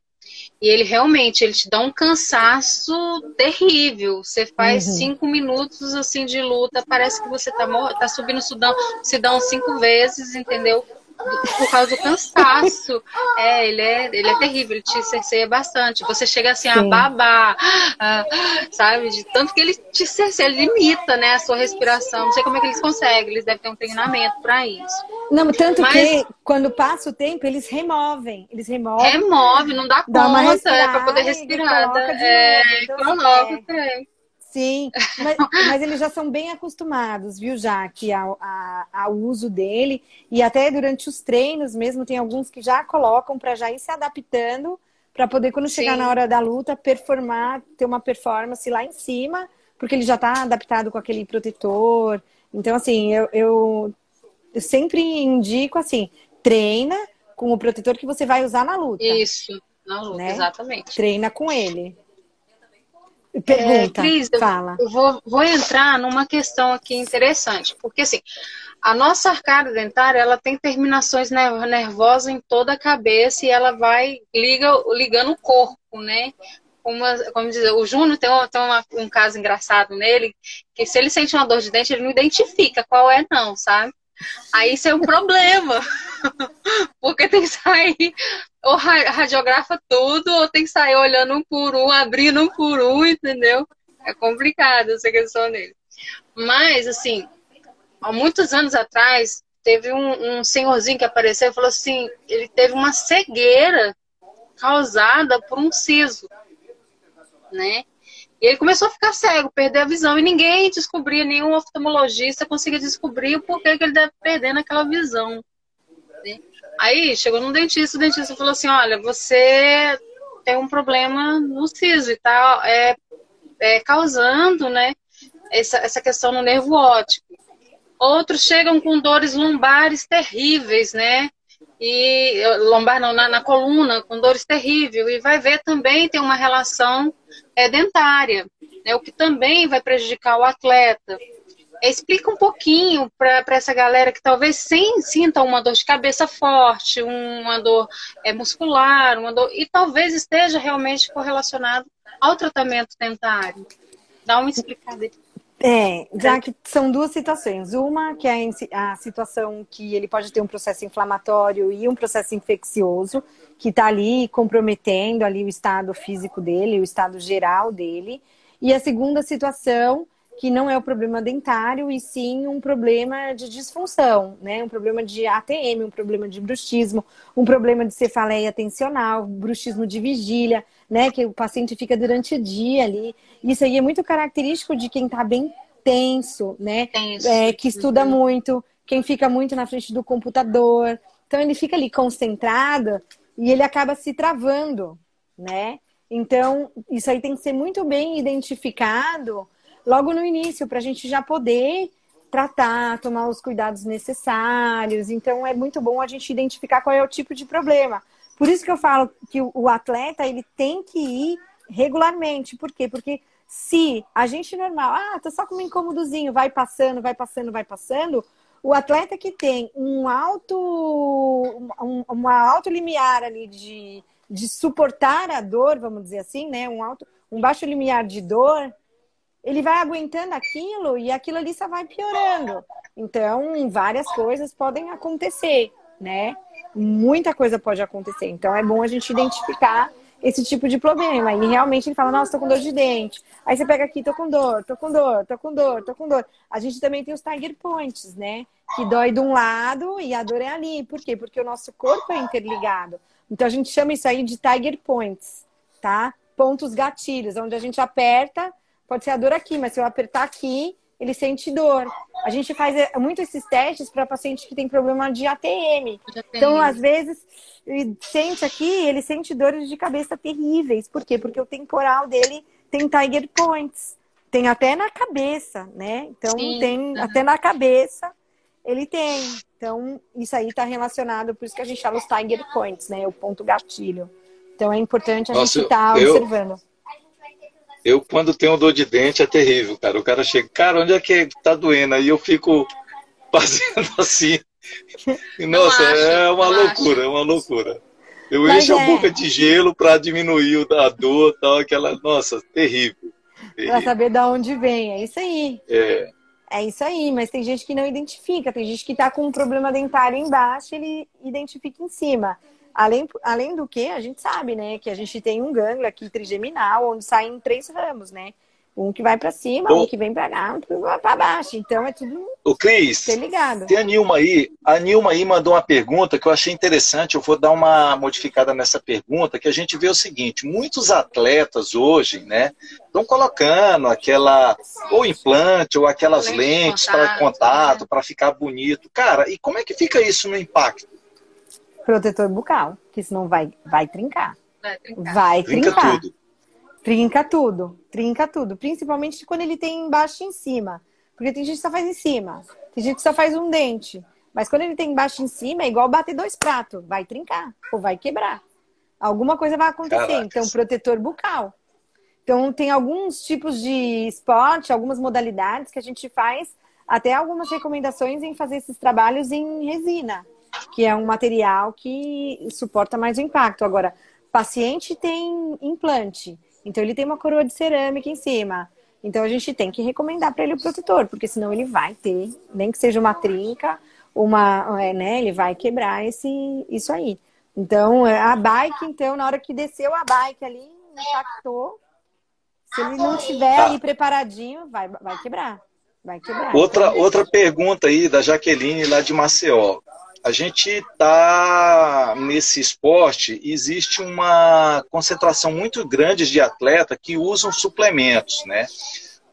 e ele realmente ele te dá um cansaço terrível. Você faz Uhum. cinco minutos assim de luta, parece que você tá, tá subindo Sudão, Sidão cinco vezes, entendeu? Por causa do cansaço. É, ele é, ele é terrível, ele te cerceia bastante. Você chega assim a babar, <gasps> ah, sabe? De tanto que ele te cerceia, ele limita, né, a sua respiração. Não sei como é que eles conseguem, eles devem ter um treinamento para isso. Não, tanto Mas- que quando passa o tempo, eles removem. Eles removem. Remove, não dá Dá uma conta, é para poder respirar. coloca de É, novo. Coloca o trem. Sim, mas, mas eles já são bem acostumados, viu, Jaque, ao, a- ao uso dele. E até durante os treinos mesmo, tem alguns que já colocam para já ir se adaptando, para poder, quando chegar Sim. na hora da luta, performar, ter uma performance lá em cima, porque ele já está adaptado com aquele protetor. Então, assim, eu, eu, eu sempre indico assim: treina com o protetor que você vai usar na luta. Isso, na luta, Né? exatamente. Treina com ele. Pergunta, É, Cris, eu- fala. Eu vou, vou entrar numa questão aqui interessante, porque assim, a nossa arcada dentária, ela tem terminações ner- nervosas em toda a cabeça e ela vai liga, ligando o corpo, né? Uma, como dizer, o Júnior tem, um, tem uma- um caso engraçado nele, que se ele sente uma dor de dente, ele não identifica qual é não, sabe? Aí isso é um problema, <laughs> porque tem que sair, ou ra- radiografa tudo, ou tem que sair olhando um por um, abrindo um por um, entendeu? É complicado essa questão dele. Mas, assim, há muitos anos atrás, teve um, um senhorzinho que apareceu e falou assim: ele teve uma cegueira causada por um siso, né? E ele começou a ficar cego, perder a visão, e ninguém descobria, nenhum oftalmologista conseguia descobrir o porquê que ele deve perder naquela visão. Aí chegou num dentista, o dentista falou assim: olha, você tem um problema no siso e tá é, é, causando, né, essa, essa questão no nervo óptico. Outros chegam com dores lombares terríveis, né? E lombar não, na, na coluna, com dores terríveis. E vai ver também tem uma relação é, dentária, né? o que também vai prejudicar o atleta. Explica um pouquinho para essa galera que talvez sem, sinta uma dor de cabeça forte, uma dor é, muscular, uma dor, e talvez esteja realmente correlacionado ao tratamento dentário. Dá uma explicada. É, já que são duas situações. Uma que é a situação que ele pode ter um processo inflamatório e um processo infeccioso, que está ali comprometendo ali o estado físico dele, o estado geral dele. E a segunda situação, que não é o problema dentário, e sim um problema de disfunção, né? Um problema de ATM, um problema de bruxismo, um problema de cefaleia tensional, bruxismo de vigília, né? Que o paciente fica durante o dia ali. Isso aí é muito característico de quem está bem tenso, né? Tenso. É, que estuda muito, quem fica muito na frente do computador. Então ele fica ali concentrado e ele acaba se travando, né? Então, isso aí tem que ser muito bem identificado logo no início, para a gente já poder tratar, tomar os cuidados necessários. Então, é muito bom a gente identificar qual é o tipo de problema. Por isso que eu falo que o atleta ele tem que ir regularmente. Por quê? Porque se a gente normal, ah, tô só com um incômodozinho, vai passando, vai passando, vai passando, o atleta que tem um alto, um, uma alto limiar ali de, de suportar a dor, vamos dizer assim, né? Um, alto, um baixo limiar de dor, ele vai aguentando aquilo e aquilo ali só vai piorando. Então, várias coisas podem acontecer, né? Muita coisa pode acontecer. Então, é bom a gente identificar esse tipo de problema. E realmente ele fala, nossa, tô com dor de dente. Aí você pega aqui, tô com dor, tô com dor, tô com dor, tô com dor. A gente também tem os Tiger Points, né? Que dói de um lado e a dor é ali. Por quê? Porque o nosso corpo é interligado. Então a gente chama isso aí de Tiger Points, tá? Pontos gatilhos, onde a gente aperta, pode ser a dor aqui, mas se eu apertar aqui, ele sente dor. A gente faz é, muito esses testes para paciente que tem problema de ATM. Então, às vezes, ele sente aqui, ele sente dores de cabeça terríveis. Por quê? Porque o temporal dele tem Tiger Points. Tem até na cabeça, né? Então, Sim. tem Uhum. até na cabeça, ele tem. Então, isso aí está relacionado, por isso que a gente fala os Tiger Points, né? O ponto gatilho. Então, é importante a Nossa, gente estar eu- observando. Eu, quando tenho dor de dente, é terrível, cara. O cara chega, cara, onde é que tá doendo? Aí eu fico <laughs> fazendo assim. E, nossa, acho, é uma loucura, é uma loucura. Eu Mas encho a é. boca de gelo pra diminuir a dor tal, aquela. Nossa, terrível. Para terrível. saber de onde vem. É isso aí. É, É isso aí, mas tem gente que não identifica, tem gente que tá com um problema dentário embaixo, ele identifica em cima. Além, além do que, a gente sabe, né, que a gente tem um gânglio aqui trigeminal, onde saem três ramos, né? Um que vai para cima, Bom. um que vem para cá, um que vai para baixo. Então é tudo Ô, Cris, interligado. tem a Nilma aí. A Nilma aí mandou uma pergunta que eu achei interessante. Eu vou dar uma modificada nessa pergunta, que a gente vê o seguinte: muitos atletas hoje, né, estão colocando aquela ou implante ou aquelas lentes para contato, contato, para ficar bonito. Cara, e como é que fica isso no impacto? Protetor bucal, que senão vai, vai trincar. Vai trincar. Vai Trinca trincar. tudo. Trinca tudo, trinca tudo. Principalmente quando ele tem embaixo e em cima. Porque tem gente que só faz em cima, tem gente que só faz um dente. Mas quando ele tem embaixo e em cima, é igual bater dois pratos. Vai trincar ou vai quebrar. Alguma coisa vai acontecer. Caracas. Então, protetor bucal. Então, tem alguns tipos de esporte, algumas modalidades que a gente faz, até algumas recomendações em fazer esses trabalhos em resina, que é um material que suporta mais o impacto. Agora, paciente tem implante, então ele tem uma coroa de cerâmica em cima. Então a gente tem que recomendar para ele o protetor, porque senão ele vai ter, nem que seja uma trinca, uma, é, né, ele vai quebrar esse, isso aí. Então, é, a bike, então, na hora que desceu a bike ali, impactou. Se ele não tiver Tá. ali preparadinho, vai, vai quebrar. Vai quebrar. Outra, outra pergunta aí da Jaqueline lá de Maceió. A gente está nesse esporte, existe uma concentração muito grande de atletas que usam suplementos, né?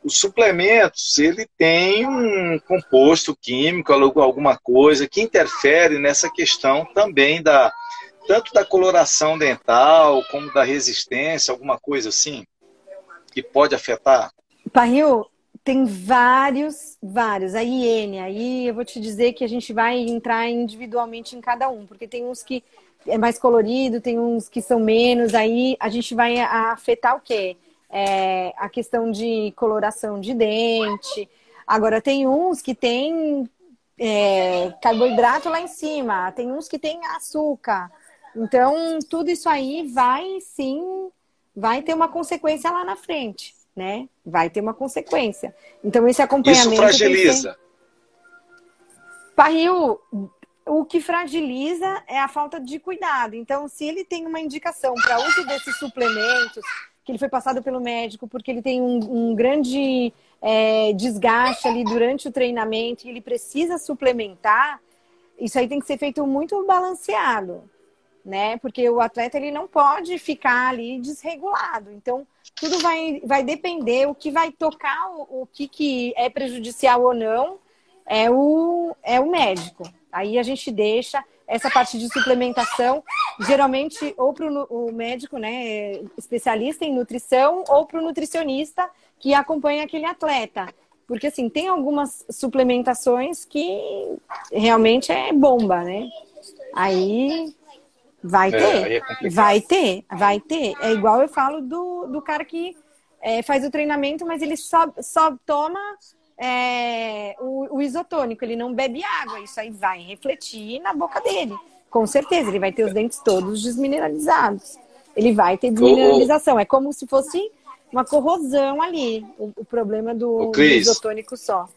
Os suplementos, ele tem um composto químico, alguma coisa que interfere nessa questão também da tanto da coloração dental como da resistência, alguma coisa assim que pode afetar. Parril, tem vários, vários. A IN, aí eu vou te dizer que a gente vai entrar individualmente em cada um, porque tem uns que é mais colorido, tem uns que são menos, aí a gente vai afetar o quê? É, a questão de coloração de dente. Agora, tem uns que tem é, carboidrato lá em cima, tem uns que tem açúcar. Então, tudo isso aí vai sim, vai ter uma consequência lá na frente, né? Vai ter uma consequência. Então, esse acompanhamento. Isso fragiliza. Parril, o que fragiliza é a falta de cuidado. Então, se ele tem uma indicação para uso desses suplementos, que ele foi passado pelo médico, porque ele tem um, um grande é, desgaste ali durante o treinamento e ele precisa suplementar, isso aí tem que ser feito muito balanceado, né? Porque o atleta ele não pode ficar ali desregulado. Então, tudo vai, vai depender, o que vai tocar, o, o que, que é prejudicial ou não, é o, é o médico. Aí a gente deixa essa parte de suplementação, geralmente, ou para o médico, né, especialista em nutrição, ou para o nutricionista que acompanha aquele atleta. Porque, assim, tem algumas suplementações que realmente é bomba, né? Aí vai É, ter, é vai ter, vai ter. É igual eu falo do, do cara que é, faz o treinamento, mas ele só, só toma é, o, o isotônico, ele não bebe água, isso aí vai refletir na boca dele. Com certeza, ele vai ter os dentes todos desmineralizados. Ele vai ter desmineralização. É como se fosse uma corrosão ali, o, o problema do, Ô, do isotônico só.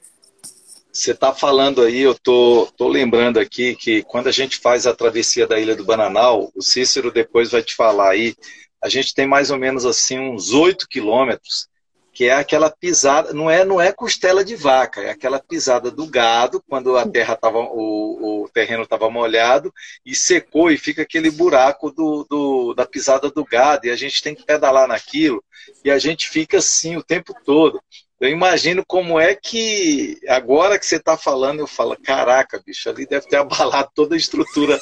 Você está falando aí, eu tô, tô lembrando aqui que quando a gente faz a travessia da Ilha do Bananal, o Cícero depois vai te falar aí, a gente tem mais ou menos assim uns 8 quilômetros, que é aquela pisada, não é, não é costela de vaca, é aquela pisada do gado, quando a terra tava, o, o terreno estava molhado e secou e fica aquele buraco do, do, da pisada do gado, e a gente tem que pedalar naquilo, e a gente fica assim o tempo todo. Eu imagino como é que, agora que você está falando, eu falo, caraca, bicho, ali deve ter <laughs> abalado toda a estrutura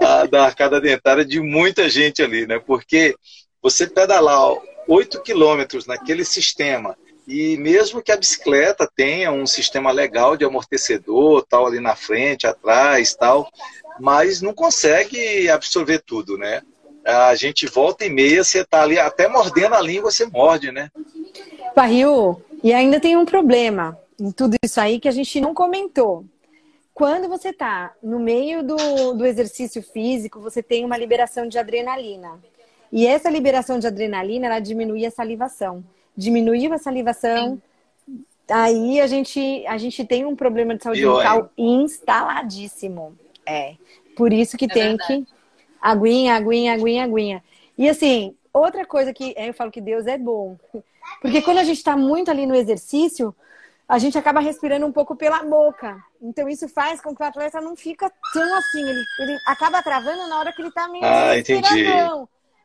ah, da arcada dentária de muita gente ali, né? Porque você pedalar 8 quilômetros naquele sistema, e mesmo que a bicicleta tenha um sistema legal de amortecedor, tal, ali na frente, atrás, tal, mas não consegue absorver tudo, né? A gente volta e meia, você tá ali, até mordendo a língua, você morde, né? Barril, e ainda tem um problema em tudo isso aí que a gente não comentou. Quando você está no meio do, do exercício físico, você tem uma liberação de adrenalina. E essa liberação de adrenalina, ela diminui a salivação. Diminuiu a salivação, aí a gente, a gente tem um problema de saúde bucal instaladíssimo. É. Por isso que É tem verdade. que aguinha, aguinha, aguinha, aguinha. E assim, outra coisa que é, eu falo que Deus é bom. Porque quando a gente está muito ali no exercício, a gente acaba respirando um pouco pela boca. Então isso faz com que o atleta não fica tão assim, ele, ele acaba travando na hora que ele tá meio Ah, entendi.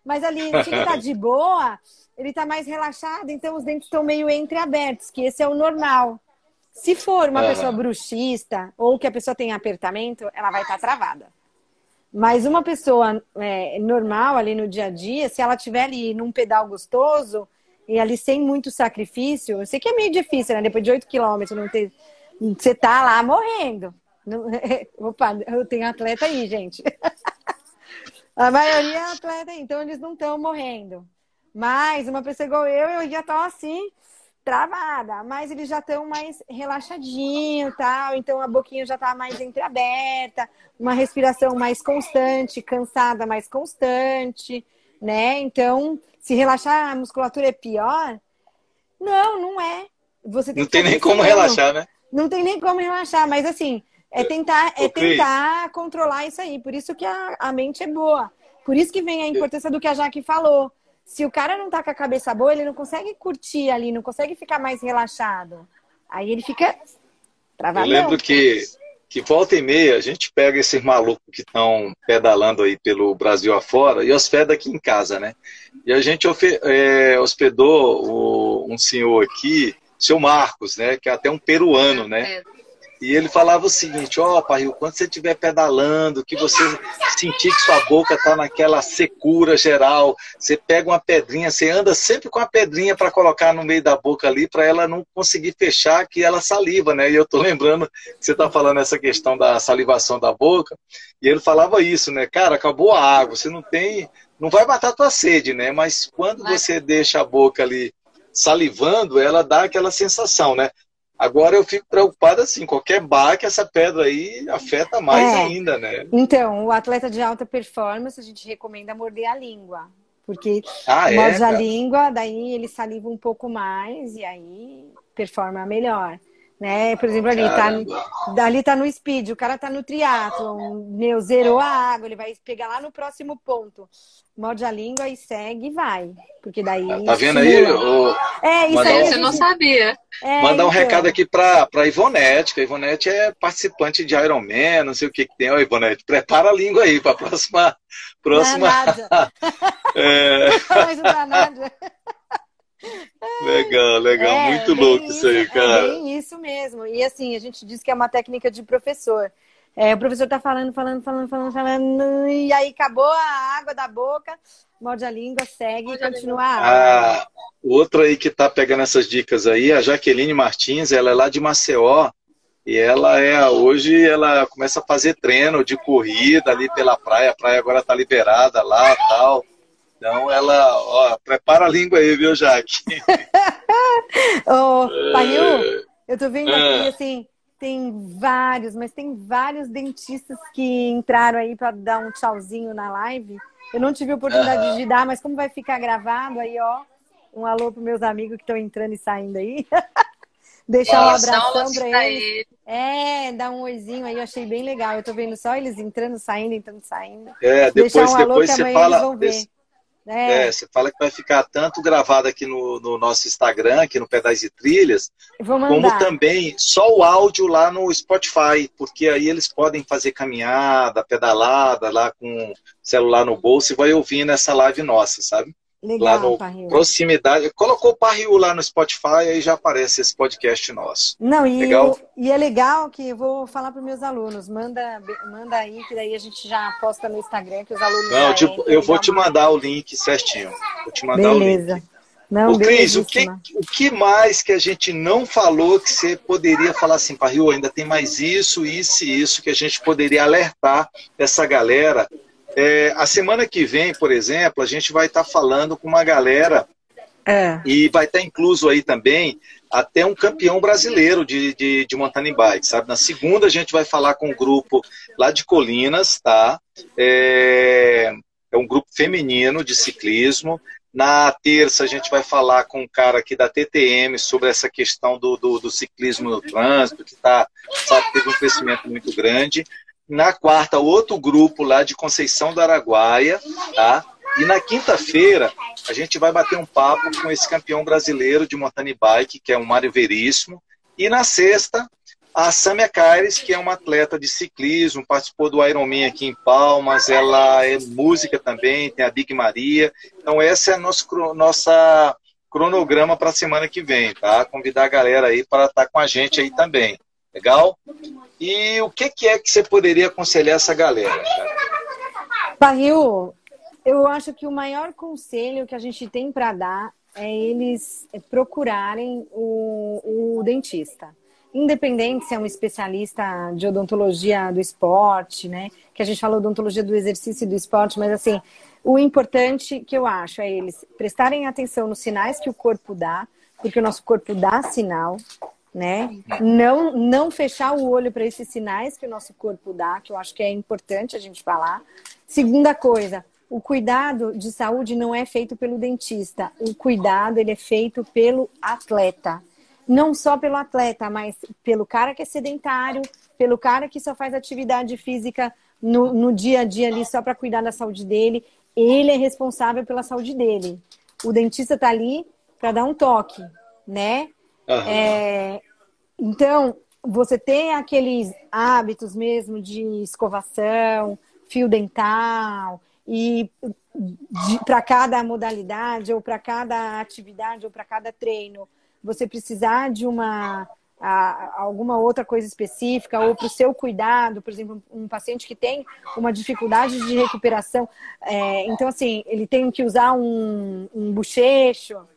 Mas ali, se ele tá <laughs> de boa, ele tá mais relaxado, então os dentes estão meio entreabertos, que esse é o normal. Se for uma pessoa bruxista ou que a pessoa tem apertamento, ela vai estar travada. Mas uma pessoa é, normal ali no dia a dia, se ela tiver ali num pedal gostoso e ali sem muito sacrifício, eu sei que é meio difícil, né? Depois de 8 quilômetros, não ter... você tá lá morrendo. <laughs> Opa, eu tenho atleta aí, gente. <laughs> A maioria é atleta então eles não estão morrendo. Mas uma pessoa igual eu, eu já tô assim, travada. Mas eles já estão mais relaxadinho tal. Então a boquinha já tá mais entreaberta, uma respiração mais constante, cansada mais constante, né? Então, se relaxar a musculatura é pior? Não, não é. Você tem Não tem nem como relaxar, né? Não tem nem como relaxar, mas assim, é tentar, é tentar controlar isso aí. Por isso que a, a mente é boa. Por isso que vem a importância do que a Jaque falou. Se o cara não tá com a cabeça boa, ele não consegue curtir ali, não consegue ficar mais relaxado. Aí ele fica Eu travadão. lembro que, que volta e meia a gente pega esses malucos que estão pedalando aí pelo Brasil afora e hospeda aqui em casa, né? E a gente é, hospedou o- um senhor aqui, seu Marcos, né? Que é até um peruano, né? E ele falava o seguinte, ó, Parril, quando você estiver pedalando, que você sentir que sua boca tá naquela secura geral, você pega uma pedrinha, você anda sempre com a pedrinha para colocar no meio da boca ali, para ela não conseguir fechar, que ela saliva, né? E eu tô lembrando que você tá falando essa questão da salivação da boca, e ele falava isso, né? Cara, acabou a água, você não tem, não vai matar a tua sede, né? Mas quando você deixa a boca ali salivando, ela dá aquela sensação, né? Agora eu fico preocupado assim, qualquer baque, essa pedra aí afeta mais É. ainda, né? Então, o atleta de alta performance, a gente recomenda morder a língua. Porque Ah, é? morde a cara? língua, daí ele saliva um pouco mais e aí performa melhor. Né? Por exemplo, ali tá, ali tá no speed, o cara tá no triatlon, meu, zerou a água, ele vai pegar lá no próximo ponto. Morde a língua e segue e vai. Porque daí. Tá vendo aí? Ô, É, isso aí. um- Você não sabia. é, mandar um então. recado aqui pra, pra Ivonete, que a Ivonete é participante de Ironman, não sei o que que tem. Ó, Ivonete, prepara a língua aí pra próxima. próxima Danada. <laughs> é, <laughs> Mas não dá nada. Legal, legal. É, Muito louco isso aí, É cara. bem isso mesmo. E assim, a gente diz que é uma técnica de professor. É, o professor tá falando, falando, falando, falando, falando, e aí acabou a água da boca, morde a língua, segue e continua a água. A outra aí que tá pegando essas dicas aí, a Jaqueline Martins, ela é lá de Maceió. E ela é, hoje ela começa a fazer treino de corrida ali pela praia, a praia agora tá liberada lá tal. Então ela, ó, prepara a língua aí, viu, Jaque? <laughs> Ô, Paiu, Eu tô vendo Ah. aqui, assim, tem vários, mas tem vários dentistas que entraram aí para dar um tchauzinho na live. Eu não tive oportunidade de dar, mas como vai ficar gravado aí, ó, um alô para meus amigos que estão entrando e saindo aí. <laughs> Deixar um abração para pra eles. ele. É, dar um oizinho aí, eu achei bem legal. Eu tô vendo só eles entrando, saindo, entrando, saindo. É, Deixar depois, um alô depois que você amanhã fala. eles vão ver. É, É, você fala que vai ficar tanto gravado aqui no, no nosso Instagram, aqui no Pedais e Trilhas, como também só o áudio lá no Spotify, porque aí eles podem fazer caminhada, pedalada lá com o celular no bolso e vai ouvindo essa live nossa, sabe? Lá Legal, no Parril. Proximidade. Colocou o Parriu lá no Spotify, aí já aparece esse podcast nosso. Não, e, Legal. o- e é legal que eu vou falar para meus alunos, manda, manda aí, que daí a gente já posta no Instagram, que os alunos Não, tipo, eu e vou te mandar o link certinho. Vou te mandar o link. Beleza. Não, Ô, Cris, o que, o que mais que a gente não falou que você poderia falar assim, Parril, ainda tem mais isso, isso e isso que a gente poderia alertar essa galera? É, a semana que vem, por exemplo, a gente vai estar falando com uma galera É. e vai estar incluso aí também até um campeão brasileiro de, de, de mountain bike, sabe? Na segunda a gente vai falar com um grupo lá de Colinas, tá? É, é um grupo feminino de ciclismo. Na terça a gente vai falar com um cara aqui da TTM sobre essa questão do, do, do ciclismo no trânsito, que tá, sabe, teve um crescimento muito grande. Na quarta, outro grupo lá de Conceição do Araguaia, tá? E na quinta-feira, a gente vai bater um papo com esse campeão brasileiro de mountain bike, que é o Mário Veríssimo. E na sexta, a Samia Caires, que é uma atleta de ciclismo, participou do Ironman aqui em Palmas, ela é música também, tem a Big Maria. Então, essa é nosso, nossa cronograma para a semana que vem, tá? Convidar a galera aí para estar com a gente aí também. Legal? E o que, que é que você poderia aconselhar essa galera? cara? Parril, eu acho que o maior conselho que a gente tem para dar é eles procurarem o, o dentista. Independente se é um especialista de odontologia do esporte, né? Que a gente falou odontologia do exercício e do esporte, mas assim, o importante que eu acho é eles prestarem atenção nos sinais que o corpo dá, porque o nosso corpo dá sinal, né? Não, não fechar o olho para esses sinais que o nosso corpo dá, que eu acho que é importante a gente falar. Segunda coisa, o cuidado de saúde não é feito pelo dentista. O cuidado ele é feito pelo atleta. Não só pelo atleta, mas pelo cara que é sedentário, pelo cara que só faz atividade física no, no dia a dia ali só para cuidar da saúde dele. Ele é responsável pela saúde dele. O dentista está ali para dar um toque, né? Aham. É, então, você tem aqueles hábitos mesmo de escovação, fio dental, e para cada modalidade, ou para cada atividade, ou para cada treino, você precisar de uma a- alguma outra coisa específica, ou para o seu cuidado, por exemplo, um paciente que tem uma dificuldade de recuperação, é, então assim, ele tem que usar um, um bochecho,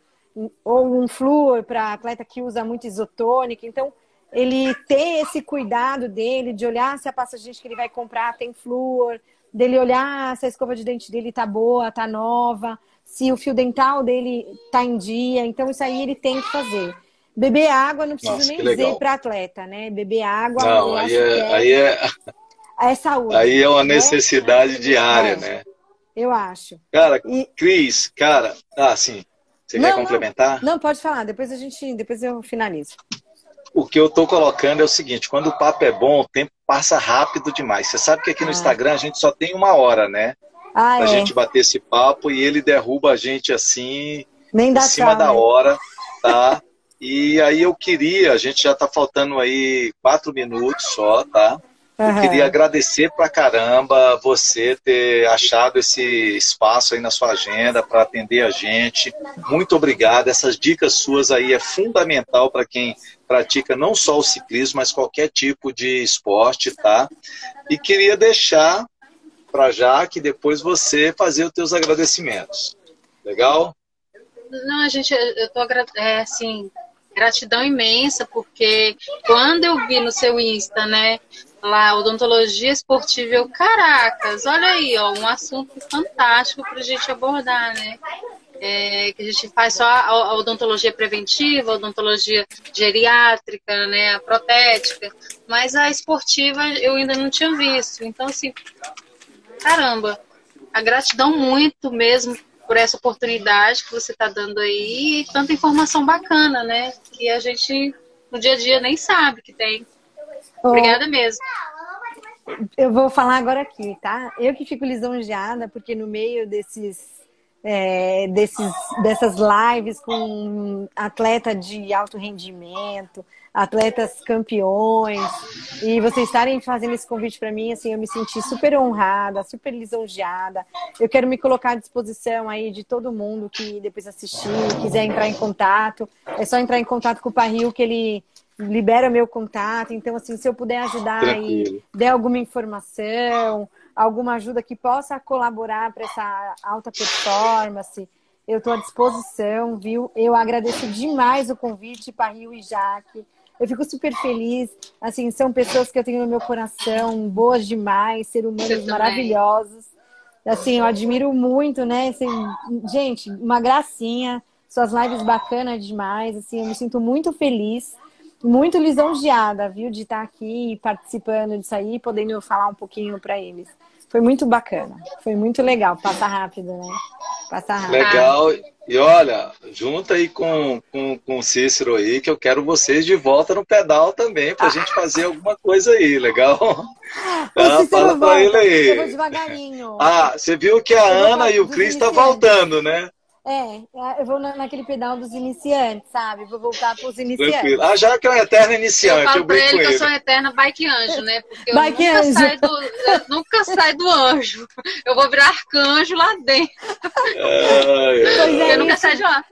ou um flúor para atleta que usa muito isotônica. Então, ele ter esse cuidado dele, de olhar se a pasta de dente que ele vai comprar tem flúor, dele olhar se a escova de dente dele tá boa, tá nova, se o fio dental dele tá em dia. Então, isso aí ele tem que fazer. Beber água, não preciso Nossa, nem dizer para atleta, né? Beber água, Não, aí é, que aí é, é saúde. aí é uma né? necessidade diária, É. né? Eu acho. Cara, E, Cris, cara, ah, sim. Você Não, quer não. complementar? não, pode falar, depois a gente, depois eu finalizo. O que eu tô colocando é o seguinte: quando o papo é bom, o tempo passa rápido demais. Você sabe que aqui no Ah. Instagram a gente só tem uma hora, né? Ah, Pra é. gente bater esse papo e ele derruba a gente assim, Nem em dá cima tchau, da né? hora, tá? E aí eu queria, a gente já tá faltando aí quatro minutos só, tá? Eu queria agradecer pra caramba você ter achado esse espaço aí na sua agenda para atender a gente. Muito obrigado. Essas dicas suas aí é fundamental para quem pratica não só o ciclismo, mas qualquer tipo de esporte, tá? E queria deixar para já que depois você fazer os teus agradecimentos. Legal? Não, gente, eu tô é, assim, gratidão imensa, porque quando eu vi no seu Insta, né, lá, odontologia esportiva, eu, caracas, olha aí, ó, um assunto fantástico pra gente abordar, né? é, que a gente faz só a, a odontologia preventiva, a odontologia geriátrica, né, a protética, mas a esportiva eu ainda não tinha visto. Então, assim, caramba, a gratidão muito mesmo por essa oportunidade que você está dando aí e tanta informação bacana, né? Que a gente no dia a dia nem sabe que tem. Obrigada mesmo. Eu vou falar agora aqui, tá? Eu que fico lisonjeada, porque no meio desses, é, desses dessas lives com atleta de alto rendimento, atletas campeões, e vocês estarem fazendo esse convite para mim, assim, eu me senti super honrada, super lisonjeada. Eu quero me colocar à disposição aí de todo mundo que depois assistir, quiser entrar em contato. É só entrar em contato com o Parril que ele libera meu contato. Então, assim, se eu puder ajudar Tranquilo. e der alguma informação, alguma ajuda que possa colaborar para essa alta performance, eu estou à disposição, viu? Eu agradeço demais o convite, Parril e Jaque. Eu fico super feliz. Assim, são pessoas que eu tenho no meu coração, boas demais, seres humanos maravilhosos. Assim, eu admiro muito, né? Assim, gente, uma gracinha. Suas lives bacanas demais. Assim, eu me sinto muito feliz, muito lisonjeada, viu, de estar aqui participando disso aí, podendo falar um pouquinho para eles. Foi muito bacana, foi muito legal. Passa rápido, né? Passa rápido. Legal. E olha, junta aí com, com, com o Cícero aí, que eu quero vocês de volta no pedal também, pra gente fazer alguma coisa aí, legal? O <laughs> Ah, Cícero fala pra volta. ele aí. Eu vou devagarinho. Ah, você viu que a Eu Ana e o Cris estão iniciantes. voltando, né? É, eu vou na- naquele pedal dos iniciantes, sabe? Vou voltar para os iniciantes. Tranquilo. Ah, já que é um eterno Eu iniciante, eu, falo pra brinco ele com que eu ele. sou eterna bike anjo, né? Porque eu Bike nunca anjo. saio do, eu nunca saio do anjo. Eu vou virar arcanjo lá dentro. Pois é, eu nunca isso. saio de lá.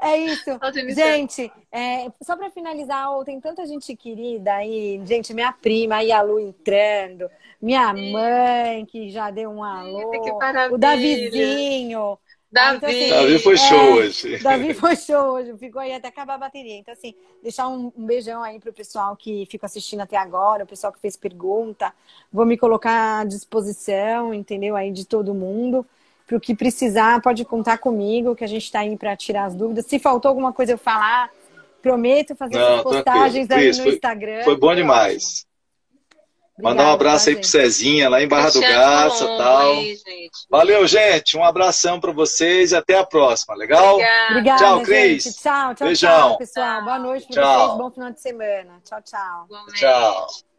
É isso. Gente, é, só para finalizar, ó, tem tanta gente querida aí, gente, minha prima, aí a Lu entrando, minha mãe que já deu um alô, que maravilha. o Davizinho. Ah, então, Davi. assim, Davi foi é, show hoje. Davi foi show hoje, ficou aí até acabar a bateria. Então, assim, deixar um, um beijão aí pro pessoal que ficou assistindo até agora, o pessoal que fez pergunta. Vou me colocar à disposição, entendeu? Aí de todo mundo. Pro que precisar, pode contar comigo, que a gente tá aí para tirar as dúvidas. Se faltou alguma coisa eu falar, prometo fazer Não, essas postagens aí no foi- Instagram. Foi bom demais. Mandar um abraço aí tá, pro gente? Cezinha, lá em Barra do Cristiano Garça e tal. aí, gente. Valeu, gente. Um abração pra vocês e até a próxima, legal? Obrigada. Tchau, Cris. gente. Tchau, tchau, Beijão. tchau, pessoal. Boa noite para Tchau. vocês. Bom final de semana. Tchau, tchau. Tchau.